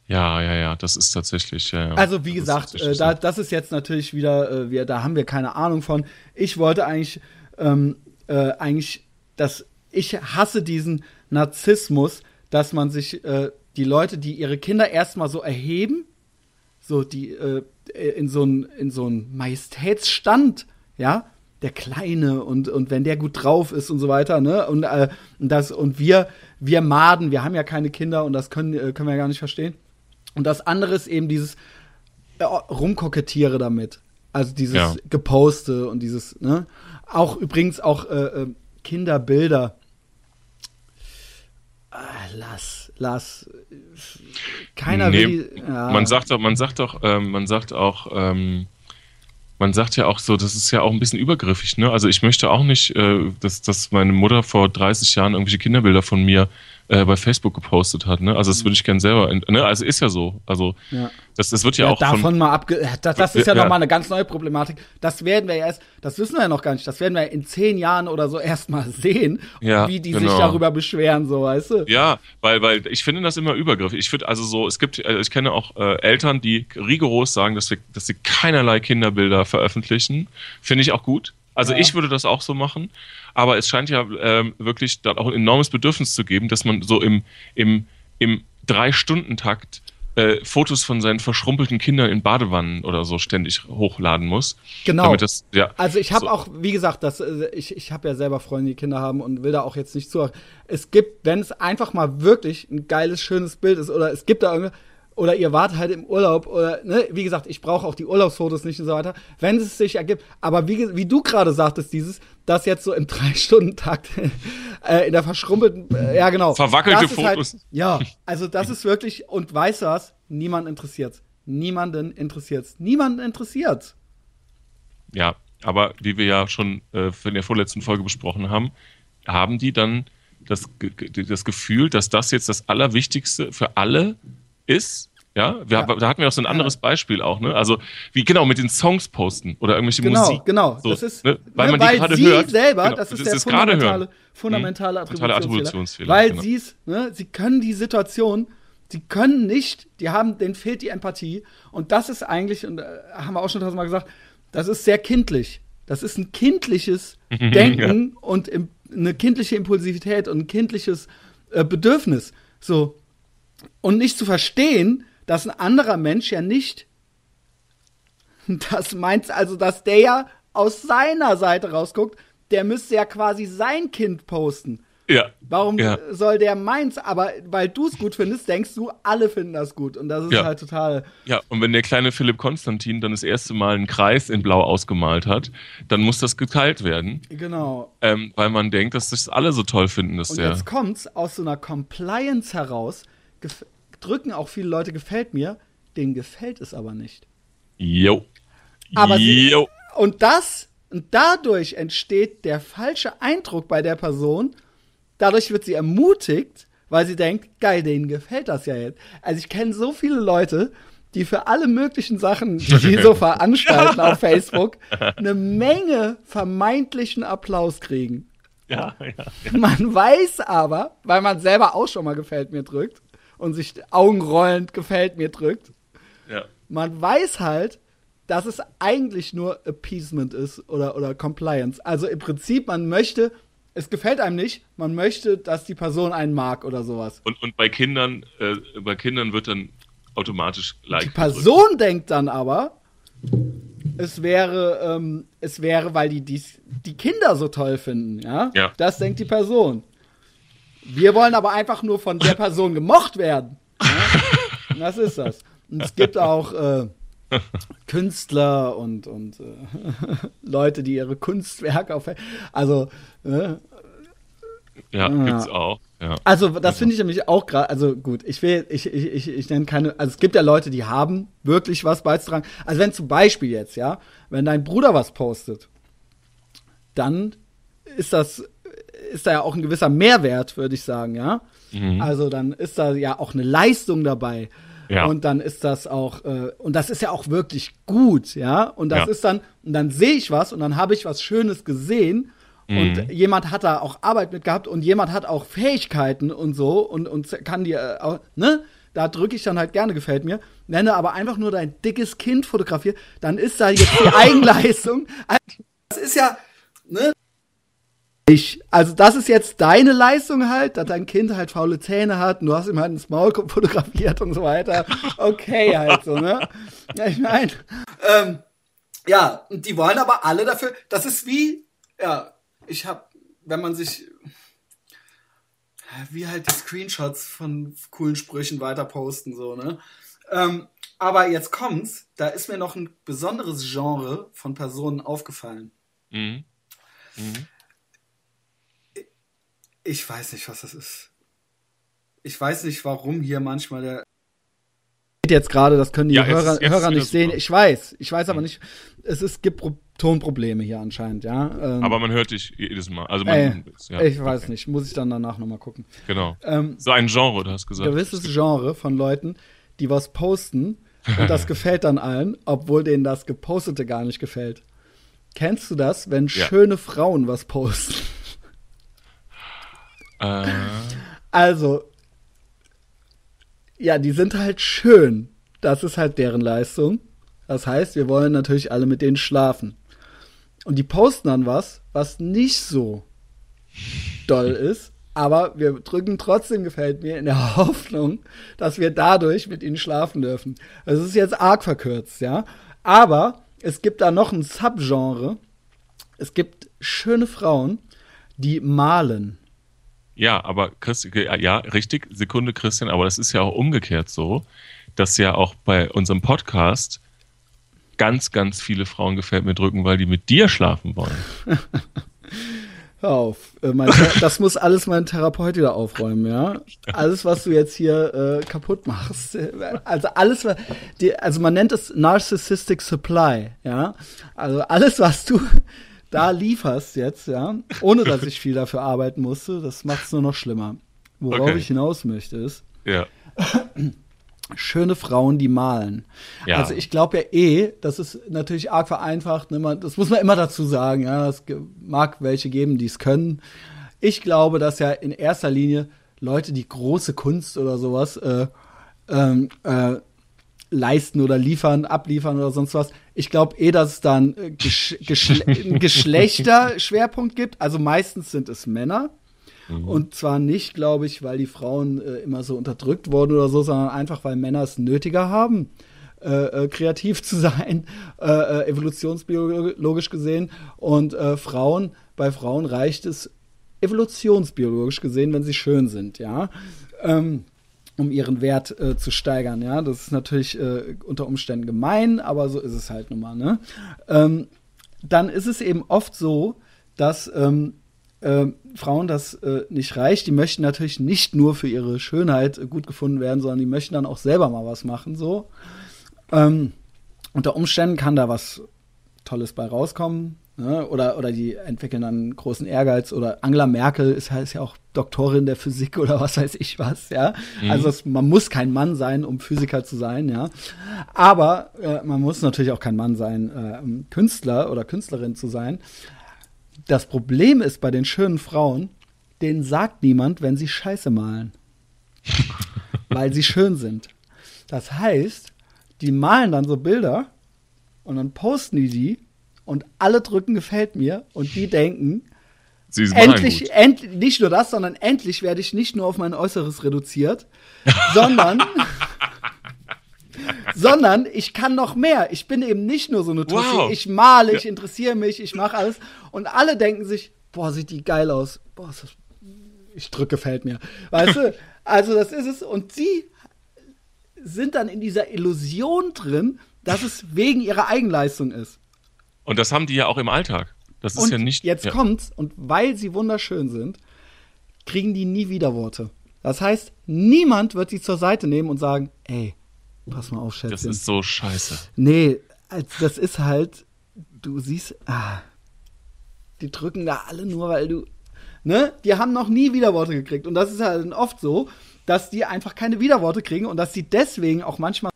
Ja, ja, ja, das ist tatsächlich. Ja, also wie gesagt, äh, da, das ist jetzt natürlich wieder, äh, wir, da haben wir keine Ahnung von. Ich wollte eigentlich, ähm, äh, eigentlich, dass ich hasse diesen Narzissmus, dass man sich äh, die Leute, die ihre Kinder erstmal so erheben, so die äh, in so einen in so einen Majestätsstand, ja, der Kleine und, und wenn der gut drauf ist und so weiter, ne? Und, äh, das, und wir, wir Maden, wir haben ja keine Kinder und das können, äh, können wir ja gar nicht verstehen. Und das andere ist eben dieses äh, Rumkokettiere damit. Also dieses ja. Geposte und dieses, ne? Auch übrigens auch äh, äh Kinderbilder Ah, lass, lass. Keiner nee, will. Ja. Man sagt doch, man sagt doch, ähm, man sagt auch, ähm, man sagt ja auch so, das ist ja auch ein bisschen übergriffig, ne? Also ich möchte auch nicht, äh, dass, dass meine Mutter vor 30 Jahren irgendwelche Kinderbilder von mir äh, bei Facebook gepostet hat. Ne? Also das würde ich gern selber. Ne? Also ist ja so. Also ja. das, das wird ja, ja auch. Davon von, mal abge. Das, das ist ja, ja. nochmal eine ganz neue Problematik. Das werden wir ja erst, das wissen wir ja noch gar nicht. Das werden wir in zehn Jahren oder so erstmal sehen, ja, wie die genau. sich darüber beschweren, so weißt du. Ja, weil, weil ich finde das immer übergriffig. Ich finde also so, es gibt, also ich kenne auch äh, Eltern, die rigoros sagen, dass wir, dass sie keinerlei Kinderbilder veröffentlichen. Finde ich auch gut. Also ja. ich würde das auch so machen, aber es scheint ja ähm, wirklich da auch ein enormes Bedürfnis zu geben, dass man so im, im, im Drei-Stunden-Takt äh, Fotos von seinen verschrumpelten Kindern in Badewannen oder so ständig hochladen muss. Genau. Das, ja, also ich habe so. auch, wie gesagt, das, äh, ich, ich habe ja selber Freunde, die Kinder haben und will da auch jetzt nicht zu. Es gibt, wenn es einfach mal wirklich ein geiles, schönes Bild ist oder es gibt da irgendwas, oder ihr wart halt im Urlaub oder ne, wie gesagt, ich brauche auch die Urlaubsfotos nicht und so weiter, wenn es sich ergibt. Aber wie, wie du gerade sagtest, dieses, das jetzt so im drei Stunden Takt äh, in der verschrumpelten, äh, ja genau, verwackelte halt Fotos. Halt, ja, also das ist wirklich und weißt du was? Niemand interessiert's. Niemanden interessiert's. Niemanden interessiert's. Ja, aber wie wir ja schon äh, in der vorletzten Folge besprochen haben, haben die dann das, das Gefühl, dass das jetzt das Allerwichtigste für alle ist. Ja, wir, ja. da hatten wir auch so ein anderes Beispiel auch, ne? Also wie genau mit den Songs posten oder irgendwelche genau, Musik. Genau, genau. So, ne? Weil ne, man die gerade hört. selber, genau, das ist das der ist fundamentale, fundamentale hm, Attributionsfehler. Attributionsfehler. Weil genau. sie ne, sie können die Situation, sie können nicht, die haben, denen fehlt die Empathie und das ist eigentlich, und äh, haben wir auch schon tausendmal gesagt, das ist sehr kindlich. Das ist ein kindliches Denken ja. und im, eine kindliche Impulsivität und ein kindliches äh, Bedürfnis. So, und nicht zu verstehen, dass ein anderer Mensch ja nicht das meint, also dass der ja aus seiner Seite rausguckt, der müsste ja quasi sein Kind posten. Ja. Warum ja. soll der meins? Aber weil du es gut findest, denkst du, alle finden das gut. Und das ist ja. halt total. Ja, und wenn der kleine Philipp Konstantin dann das erste Mal einen Kreis in Blau ausgemalt hat, dann muss das geteilt werden. Genau. Ähm, weil man denkt, dass das alle so toll finden, dass und der. Jetzt kommt's aus so einer Compliance heraus, drücken auch viele Leute gefällt mir, denen gefällt es aber nicht. Jo. Aber sie, jo. und das und dadurch entsteht der falsche Eindruck bei der Person. Dadurch wird sie ermutigt, weil sie denkt, geil, denen gefällt das ja jetzt. Also ich kenne so viele Leute, die für alle möglichen Sachen, die die so veranstalten auf Facebook, eine Menge vermeintlichen Applaus kriegen. Ja, ja, ja. Man weiß aber, weil man selber auch schon mal gefällt mir drückt und sich augenrollend gefällt mir drückt, ja. man weiß halt, dass es eigentlich nur Appeasement ist oder, oder Compliance. Also im Prinzip, man möchte, es gefällt einem nicht, man möchte, dass die Person einen mag oder sowas. Und, und bei Kindern, äh, bei Kindern wird dann automatisch Like. Die Person gedrückt. denkt dann aber, es wäre, ähm, es wäre, weil die dies, die Kinder so toll finden, ja? ja? Das denkt die Person. Wir wollen aber einfach nur von der Person gemocht werden. Ja? Das ist das. Und es gibt auch äh, Künstler und, und äh, Leute, die ihre Kunstwerke auf. Also. Äh, ja, ja, gibt's auch. Ja. Also, das finde ich nämlich auch gerade, also gut, ich will, ich, ich, ich, ich nenne keine, also es gibt ja Leute, die haben wirklich was beizutragen. Also, wenn zum Beispiel jetzt, ja, wenn dein Bruder was postet, dann ist das, ist da ja auch ein gewisser Mehrwert, würde ich sagen, ja. Mhm. Also, dann ist da ja auch eine Leistung dabei. Ja. Und dann ist das auch, äh, und das ist ja auch wirklich gut, ja. Und das ja. ist dann, und dann sehe ich was und dann habe ich was Schönes gesehen und mhm. jemand hat da auch Arbeit mit gehabt und jemand hat auch Fähigkeiten und so und, und kann dir, äh, ne? Da drücke ich dann halt gerne, gefällt mir. Wenn du aber einfach nur dein dickes Kind fotografierst, dann ist da jetzt die Eigenleistung. Das ist ja, ne? Ich, also das ist jetzt deine Leistung halt, dass dein Kind halt faule Zähne hat und du hast ihm halt ins Maul fotografiert und so weiter. Okay, halt so, ne? Ja, ich meine, ähm, ja, und die wollen aber alle dafür, das ist wie, ja, ich hab, wenn man sich, wie halt die Screenshots von coolen Sprüchen weiter posten, so, ne? Ähm, aber jetzt kommt's, da ist mir noch ein besonderes Genre von Personen aufgefallen. Mhm. Mhm ich weiß nicht, was das ist. Ich weiß nicht, warum hier manchmal der jetzt gerade, das können die ja, Hörer, jetzt, jetzt Hörer nicht sehen. Ich weiß, ich weiß aber hm. nicht, es ist, gibt Pro Tonprobleme hier anscheinend, ja. Ähm, aber man hört dich jedes Mal. Also man, ey, ja, ich weiß okay. nicht, muss ich dann danach nochmal gucken. Genau. Ähm, so ein Genre, du hast gesagt. Gewisses Genre von Leuten, die was posten und das gefällt dann allen, obwohl denen das Gepostete gar nicht gefällt. Kennst du das, wenn ja. schöne Frauen was posten? Äh. Also, ja, die sind halt schön. Das ist halt deren Leistung. Das heißt, wir wollen natürlich alle mit denen schlafen. Und die posten dann was, was nicht so doll ist, aber wir drücken trotzdem gefällt mir in der Hoffnung, dass wir dadurch mit ihnen schlafen dürfen. Das ist jetzt arg verkürzt, ja. Aber es gibt da noch ein Subgenre. Es gibt schöne Frauen, die malen. Ja, aber Christ, ja, richtig, Sekunde, Christian, aber das ist ja auch umgekehrt so, dass ja auch bei unserem Podcast ganz, ganz viele Frauen gefällt mir drücken, weil die mit dir schlafen wollen. Hör auf. Äh, mein, das muss alles mein Therapeut wieder aufräumen, ja. Alles, was du jetzt hier äh, kaputt machst. Äh, also alles, die, also man nennt es Narcissistic Supply, ja. Also alles, was du da lieferst jetzt, ja, ohne dass ich viel dafür arbeiten musste, das macht es nur noch schlimmer. Worauf okay. ich hinaus möchte ist, ja. schöne Frauen, die malen. Ja. Also ich glaube ja eh, das ist natürlich arg vereinfacht, ne, das muss man immer dazu sagen, ja, es mag welche geben, die es können. Ich glaube, dass ja in erster Linie Leute, die große Kunst oder sowas äh, ähm, äh, leisten oder liefern, abliefern oder sonst was. Ich glaube eh, dass es da einen, äh, Gesch Geschle Geschlechterschwerpunkt gibt. Also meistens sind es Männer. Mhm. Und zwar nicht, glaube ich, weil die Frauen äh, immer so unterdrückt wurden oder so, sondern einfach, weil Männer es nötiger haben, äh, äh kreativ zu sein, äh, äh, evolutionsbiologisch gesehen. Und Frauen, bei Frauen reicht es evolutionsbiologisch gesehen, wenn sie schön sind, ja. Ähm, um ihren Wert äh, zu steigern. Ja, das ist natürlich äh, unter Umständen gemein, aber so ist es halt nun mal. Ne? Ähm, dann ist es eben oft so, dass ähm, äh, Frauen das äh, nicht reicht. Die möchten natürlich nicht nur für ihre Schönheit äh, gut gefunden werden, sondern die möchten dann auch selber mal was machen. So ähm, unter Umständen kann da was Tolles bei rauskommen. Ne? Oder, oder die entwickeln dann großen Ehrgeiz. Oder Angela Merkel ist, ist ja auch Doktorin der Physik oder was weiß ich was, ja. Mhm. Also es, man muss kein Mann sein, um Physiker zu sein, ja. Aber äh, man muss natürlich auch kein Mann sein, äh, um Künstler oder Künstlerin zu sein. Das Problem ist bei den schönen Frauen, denen sagt niemand, wenn sie Scheiße malen. weil sie schön sind. Das heißt, die malen dann so Bilder und dann posten die die und alle drücken gefällt mir und die denken, endlich, endlich, nicht nur das, sondern endlich werde ich nicht nur auf mein Äußeres reduziert, sondern, sondern ich kann noch mehr. Ich bin eben nicht nur so eine Tussi. Wow. Ich male, ich interessiere mich, ich mache alles. Und alle denken sich, boah, sieht die geil aus. Boah, das, ich drücke gefällt mir. Weißt du? Also das ist es. Und sie sind dann in dieser Illusion drin, dass es wegen ihrer Eigenleistung ist. Und das haben die ja auch im Alltag. Das ist und ja nicht. Jetzt ja. kommt's, und weil sie wunderschön sind, kriegen die nie Widerworte. Das heißt, niemand wird sie zur Seite nehmen und sagen, ey, pass mal auf, Schätzchen. Das ist so scheiße. Nee, das ist halt, du siehst, ah, die drücken da alle nur, weil du, ne? Die haben noch nie Widerworte gekriegt. Und das ist halt oft so, dass die einfach keine Widerworte kriegen und dass sie deswegen auch manchmal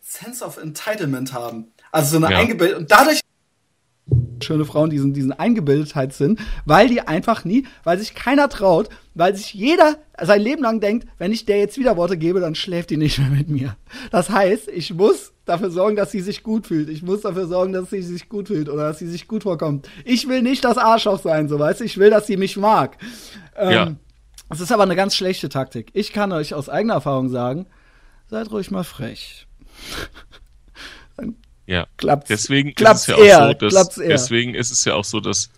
Sense of Entitlement haben. Also so eine ja. eingebildet und dadurch schöne Frauen diesen, diesen Eingebildetheit sind, weil die einfach nie, weil sich keiner traut, weil sich jeder sein Leben lang denkt, wenn ich der jetzt wieder Worte gebe, dann schläft die nicht mehr mit mir. Das heißt, ich muss dafür sorgen, dass sie sich gut fühlt. Ich muss dafür sorgen, dass sie sich gut fühlt oder dass sie sich gut vorkommt. Ich will nicht das Arschloch sein, so weißt du, ich will, dass sie mich mag. Ähm, ja. Das ist aber eine ganz schlechte Taktik. Ich kann euch aus eigener Erfahrung sagen, seid ruhig mal frech. Ja. Klappt's, deswegen klappt's ist es ja auch so, dass, deswegen ist es ja auch so, dass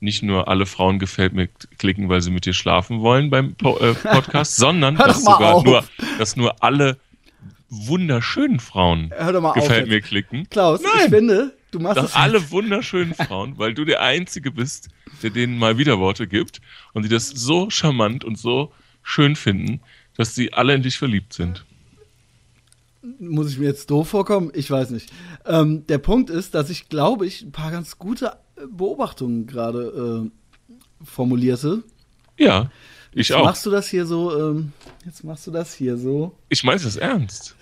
nicht nur alle Frauen gefällt mir klicken, weil sie mit dir schlafen wollen beim po äh, Podcast, sondern dass sogar auf. nur, dass nur alle wunderschönen Frauen gefällt auf, mir klicken. Klaus, Nein, ich finde, du machst dass alle wunderschönen Frauen, weil du der Einzige bist, der denen mal Widerworte gibt und die das so charmant und so schön finden, dass sie alle in dich verliebt sind muss ich mir jetzt doof vorkommen? Ich weiß nicht. Ähm, der Punkt ist, dass ich, glaube ich, ein paar ganz gute Beobachtungen gerade äh, formulierte. Ja, ich jetzt auch. Machst du das hier so? Ähm, jetzt machst du das hier so. Ich meine das ernst.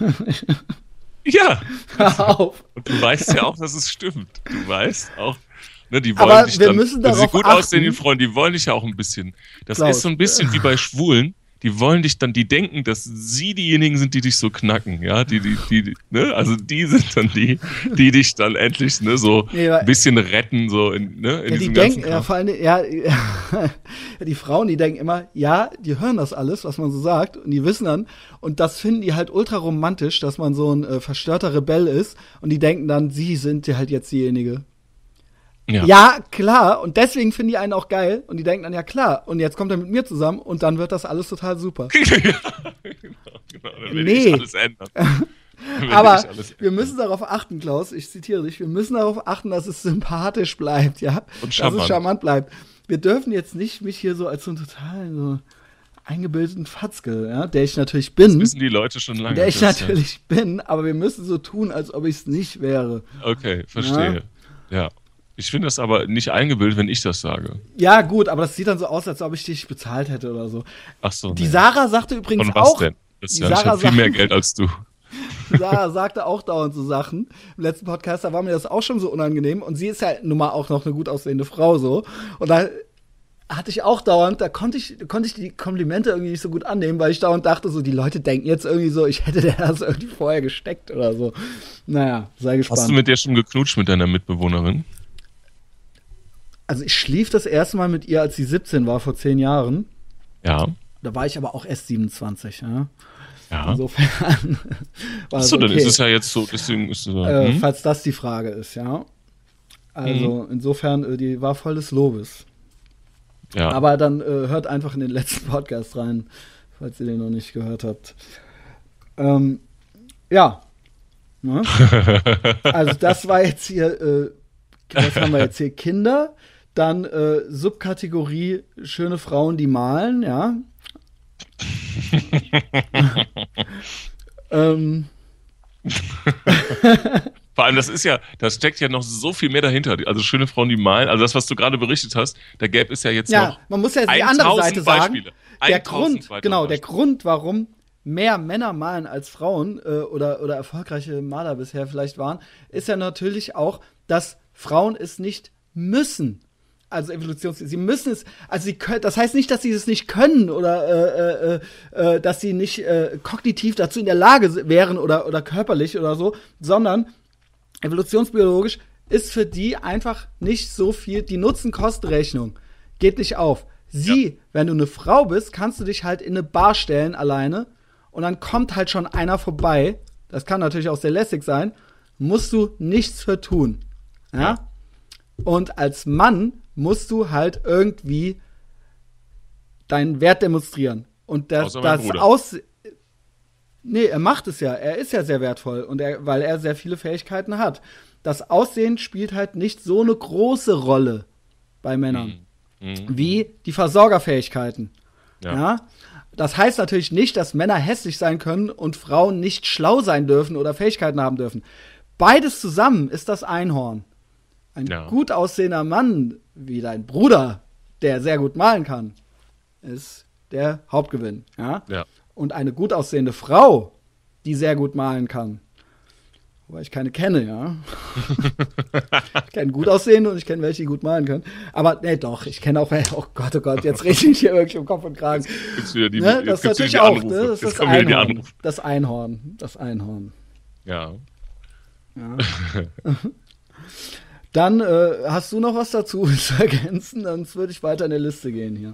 ja. Hör auf. Und du weißt ja auch, dass es stimmt. Du weißt auch. Ne, die wollen Aber dich wir dann, müssen darauf wenn sie gut achten. aussehen, die Freunde, die wollen dich ja auch ein bisschen. Das Klaus. ist so ein bisschen wie bei Schwulen die wollen dich dann, die denken, dass sie diejenigen sind, die dich so knacken, ja, die, die, die, ne, also die sind dann die, die dich dann endlich, ne, so ein bisschen retten, so in, ne, in ja, die denken, ja, vor allem, ja, die Frauen, die denken immer, ja, die hören das alles, was man so sagt, und die wissen dann, und das finden die halt ultra romantisch, dass man so ein äh, verstörter Rebell ist, und die denken dann, sie sind halt jetzt diejenige. Ja. ja, klar. Und deswegen finden die einen auch geil. Und die denken dann, ja klar. Und jetzt kommt er mit mir zusammen und dann wird das alles total super. genau, genau. Will nee. Aber wir müssen darauf achten, Klaus, ich zitiere dich, wir müssen darauf achten, dass es sympathisch bleibt, ja. Und charmant. Dass es charmant bleibt. Wir dürfen jetzt nicht mich hier so als so einen total so eingebildeten Fatzke, ja, der ich natürlich bin. Das wissen die Leute schon lange. Der ich natürlich ja. bin, aber wir müssen so tun, als ob ich es nicht wäre. Okay, verstehe. ja. ja. Ich finde das aber nicht eingebildet, wenn ich das sage. Ja, gut, aber das sieht dann so aus, als ob ich dich bezahlt hätte oder so. Ach so. Die nee. Sarah sagte übrigens Und was auch. Denn? Das ist ja Sarah viel mehr Geld als du. Sarah sagte auch dauernd so Sachen. Im letzten Podcast, da war mir das auch schon so unangenehm. Und sie ist ja nun mal auch noch eine gut aussehende Frau so. Und da hatte ich auch dauernd, da konnte ich, konnte ich die Komplimente irgendwie nicht so gut annehmen, weil ich dauernd dachte, so, die Leute denken jetzt irgendwie so, ich hätte der das irgendwie vorher gesteckt oder so. Naja, sei gespannt. Hast du mit der schon geknutscht mit deiner Mitbewohnerin? Also ich schlief das erste Mal mit ihr, als sie 17 war, vor zehn Jahren. Ja. Da war ich aber auch erst 27, ja. Ja. Insofern. Achso, okay. dann ist es ja jetzt so, deswegen ist es so. Äh, hm? Falls das die Frage ist, ja. Also hm. insofern, äh, die war voll des Lobes. Ja. Aber dann äh, hört einfach in den letzten Podcast rein, falls ihr den noch nicht gehört habt. Ähm, ja. Ne? also das war jetzt hier äh, was haben wir jetzt hier? Kinder, dann äh, Subkategorie schöne Frauen, die malen, ja. ähm. Vor allem, das ist ja, da steckt ja noch so viel mehr dahinter. Also schöne Frauen, die malen. Also das, was du gerade berichtet hast, da gäbe es ja jetzt Ja, noch. man muss ja die 1000 andere Seite sagen. Beispiele. Der 1000 Grund, genau, der. Grund, warum mehr Männer malen als Frauen äh, oder, oder erfolgreiche Maler bisher vielleicht waren, ist ja natürlich auch, dass Frauen es nicht müssen. Also Evolutions, sie müssen es, also sie können, das heißt nicht, dass sie es nicht können oder äh, äh, äh, dass sie nicht äh, kognitiv dazu in der Lage wären oder, oder körperlich oder so, sondern evolutionsbiologisch ist für die einfach nicht so viel, die Nutzen-Kosten-Rechnung geht nicht auf. Sie, wenn du eine Frau bist, kannst du dich halt in eine Bar stellen alleine und dann kommt halt schon einer vorbei. Das kann natürlich auch sehr lässig sein. Musst du nichts für tun. Ja? Ja. Und als Mann musst du halt irgendwie deinen Wert demonstrieren. Und das, das. Aus. Nee, er macht es ja. Er ist ja sehr wertvoll und er, weil er sehr viele Fähigkeiten hat. Das Aussehen spielt halt nicht so eine große Rolle bei Männern Mhm. wie die Versorgerfähigkeiten. Ja. Ja. Das heißt natürlich nicht, dass Männer hässlich sein können und Frauen nicht schlau sein dürfen oder Fähigkeiten haben dürfen. Beides zusammen ist das Einhorn. Ein Ja. gut aussehender Mann wie dein Bruder, der sehr gut malen kann, ist der Hauptgewinn. Ja? Ja. Und eine gut aussehende Frau, die sehr gut malen kann. Wobei ich keine kenne, ja. ich kenne gut aussehende und ich kenne welche, die gut malen können. Aber nee, doch, ich kenne auch welche. Oh Gott, oh Gott, jetzt rede ich hier wirklich um Kopf und Kragen. Gibt's wieder die, Ne? jetzt Das ist natürlich die auch, Anrufe. ne? Das ist jetzt das Einhorn. Das Einhorn. Das Einhorn. Ja. Ja. Dann äh, hast du noch was dazu zu ergänzen, sonst würde ich weiter in der Liste gehen hier.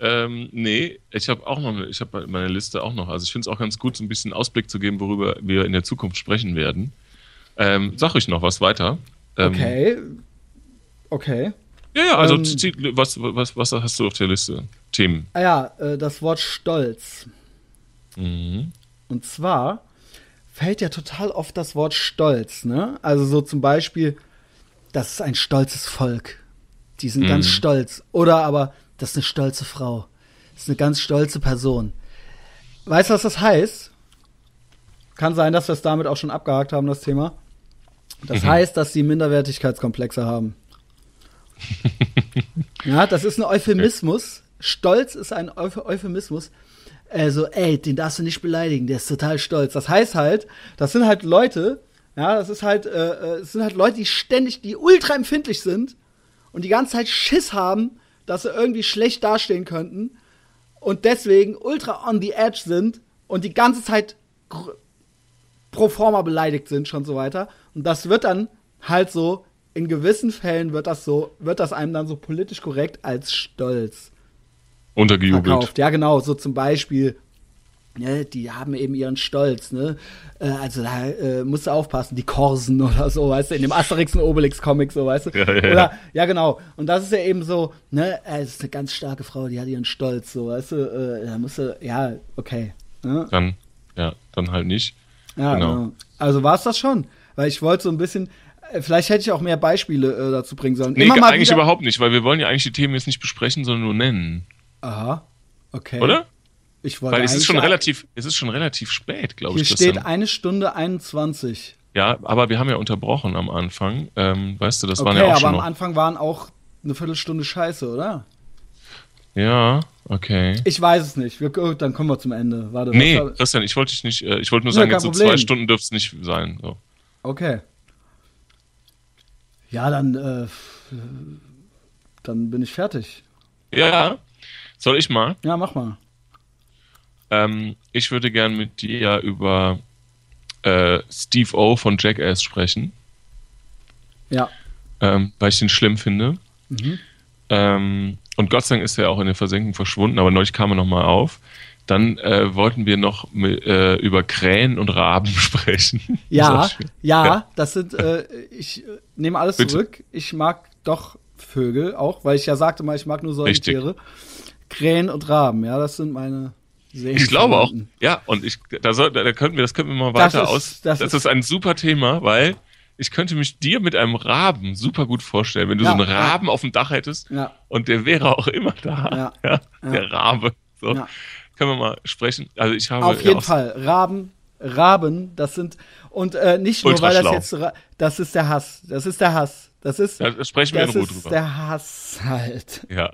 Ähm, nee, ich habe auch noch, ich habe meine Liste auch noch. Also ich finde es auch ganz gut, so ein bisschen Ausblick zu geben, worüber wir in der Zukunft sprechen werden. Ähm, sag ich noch was weiter? Ähm, Okay. Okay. Ja, ja, also Ähm, was, was, was hast du auf der Liste? Themen. Ah ja, äh, das Wort Stolz. Mhm. Und zwar fällt ja total oft das Wort Stolz, ne? Also so zum Beispiel, das ist ein stolzes Volk. Die sind Mhm. ganz stolz. Oder aber, das ist eine stolze Frau. Das ist eine ganz stolze Person. Weißt du, was das heißt? Kann sein, dass wir es damit auch schon abgehakt haben, das Thema. Das Mhm. heißt, dass sie Minderwertigkeitskomplexe haben. ja, das ist ein Euphemismus. Stolz ist ein Euph Euphemismus. Also, ey, den darfst du nicht beleidigen, der ist total stolz. Das heißt halt, das sind halt Leute, ja, das ist halt, äh, äh, es sind halt Leute, die ständig, die ultra empfindlich sind und die ganze Zeit Schiss haben, dass sie irgendwie schlecht dastehen könnten und deswegen ultra on the edge sind und die ganze Zeit pro forma beleidigt sind, schon so weiter. Und das wird dann halt so, in gewissen Fällen wird das so, wird das einem dann so politisch korrekt als Stolz Untergejubelt. verkauft. Ja, genau, so zum Beispiel, ne, die haben eben ihren Stolz, ne? Äh, also da äh, musst du aufpassen, die Korsen oder so, weißt du, in dem Asterix und Obelix-Comic, so, weißt du? Ja, ja. Oder, ja, genau. Und das ist ja eben so, ne, äh, es ist eine ganz starke Frau, die hat ihren Stolz, so, weißt du, äh, da musst du, ja, okay. Ne? Dann, ja, dann halt nicht. Ja, Genau. genau. Also war es das schon. Weil ich wollte so ein bisschen, äh, vielleicht hätte ich auch mehr Beispiele dazu bringen sollen. Nee, eigentlich wieder. überhaupt nicht, weil wir wollen ja eigentlich die Themen jetzt nicht besprechen, sondern nur nennen. Aha. Okay. Oder? Ich wollte Weil es ist schon relativ, es ist schon relativ spät, glaube Hier ich. steht Christian. eine Stunde 21. Ja, aber wir haben ja unterbrochen am Anfang. Ähm, weißt du, das waren Okay, ja auch aber schon am noch. Anfang waren auch eine Viertelstunde Scheiße, oder? Ja, okay. Ich weiß es nicht. Wir, oh, dann kommen wir zum Ende. Warte. Nee, war- Christian, ich wollte dich nicht, äh, ich wollte nur Ja, sagen, jetzt so zwei Stunden dürfte es nicht sein. So. Okay. Ja, dann, äh, dann bin ich fertig. Ja, soll ich mal? Ja, mach mal. Ähm, ich würde gern mit dir über äh, Steve O von Jackass sprechen, Ja. ähm, weil ich den schlimm finde. Mhm. Ähm, und Gott sei Dank ist er auch in der Versenkung verschwunden, aber neulich kam er nochmal auf. Dann äh, wollten wir noch äh, über Krähen und Raben sprechen. Ja, Das ja, Ja. das sind, äh, ich nehme alles Bitte. zurück. Ich mag doch Vögel auch, weil ich ja sagte mal, ich mag nur Richtig. Säugetiere. Krähen und Raben, ja, das sind meine Ich glaube auch, ja, und ich, da, soll, da könnten wir, das könnten wir mal Das weiter ist- aus. das Das, ist- ist ein super Thema, weil ich könnte mich dir mit einem Raben super gut vorstellen, wenn du Ja, so einen ja. Raben auf dem Dach hättest Ja. und der wäre auch immer da. Ja, der Rabe. So. Ja. Können wir mal sprechen. Also ich habe Auf ja jeden Fall. Raben, Raben, das sind. Und äh, nicht nur, weil das jetzt, das ist der Hass. Das ist der Hass. Das ist, Ja, da sprechen wir das in Ruhe ist drüber. der Hass halt. Ja.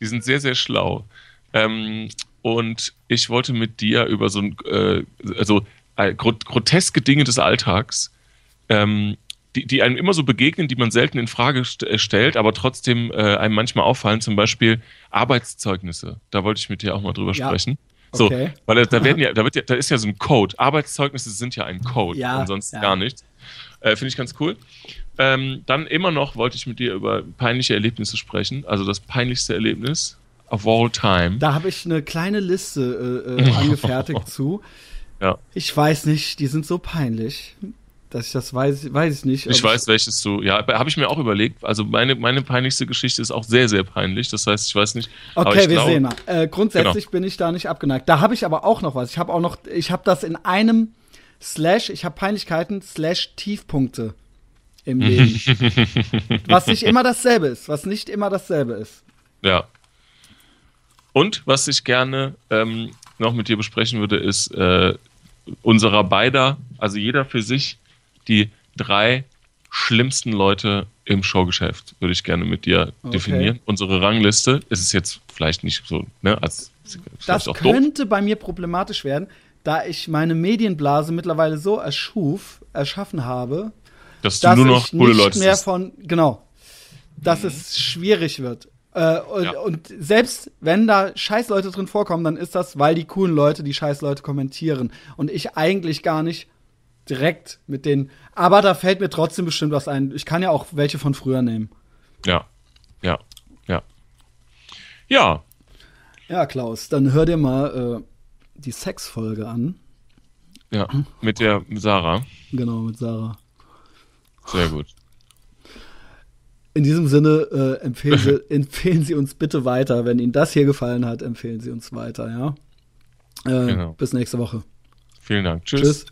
Die sind sehr, sehr schlau. Ähm, und ich wollte mit dir über so ein, äh, also äh, gro groteske Dinge des Alltags, ähm, die, die einem immer so begegnen, die man selten in Frage st äh, stellt, aber trotzdem äh, einem manchmal auffallen, zum Beispiel Arbeitszeugnisse. Da wollte ich mit dir auch mal drüber Ja. sprechen. So, Okay. weil da- da werden ja, da wird ja, da ist ja so ein Code. Arbeitszeugnisse sind ja ein Code, Ja, ansonsten ja. gar nichts. Äh, Finde ich ganz cool. Ähm, dann immer noch wollte ich mit dir über peinliche Erlebnisse sprechen. Also das peinlichste Erlebnis of all time. Da habe ich eine kleine Liste äh, äh, angefertigt zu. Ja. Ich weiß nicht, die sind so peinlich, dass ich das weiß, weiß ich nicht. Ich weiß, welches du. Ja, habe ich mir auch überlegt. Also meine, meine peinlichste Geschichte ist auch sehr, sehr peinlich. Das heißt, ich weiß nicht. Okay, wir glaube- sehen mal. Äh, grundsätzlich Genau. bin ich da nicht abgeneigt. Da habe ich aber auch noch was. Ich habe auch noch, ich habe das in einem Slash, ich habe Peinlichkeiten Slash Tiefpunkte im Leben. was nicht immer dasselbe ist, was nicht immer dasselbe ist. Ja. Und was ich gerne ähm, noch mit dir besprechen würde, ist äh, unserer beider, also jeder für sich, die drei schlimmsten Leute im Showgeschäft, würde ich gerne mit dir Okay. definieren. Unsere Rangliste ist es jetzt vielleicht nicht so, ne, als ist Das auch doof. könnte bei mir problematisch werden, da ich meine Medienblase mittlerweile so erschuf, erschaffen habe, dass du dass nur noch ich coole nicht Leute mehr siehst. von genau, dass es schwierig wird. Äh, und, Ja. und selbst wenn da scheiß Leute drin vorkommen, dann ist das, weil die coolen Leute die scheiß Leute kommentieren und ich eigentlich gar nicht direkt mit denen. Aber da fällt mir trotzdem bestimmt was ein. Ich kann ja auch welche von früher nehmen. Ja, ja, ja. Ja, Ja, Klaus, dann hör dir mal äh, die Sexfolge an. ja, mit der Sarah. Genau, mit Sarah. Sehr gut. In diesem Sinne äh, empfehlen, Sie, empfehlen Sie uns bitte weiter. Wenn Ihnen das hier gefallen hat, empfehlen Sie uns weiter, ja? Äh, Genau. Bis nächste Woche. Vielen Dank. Tschüss. Tschüss.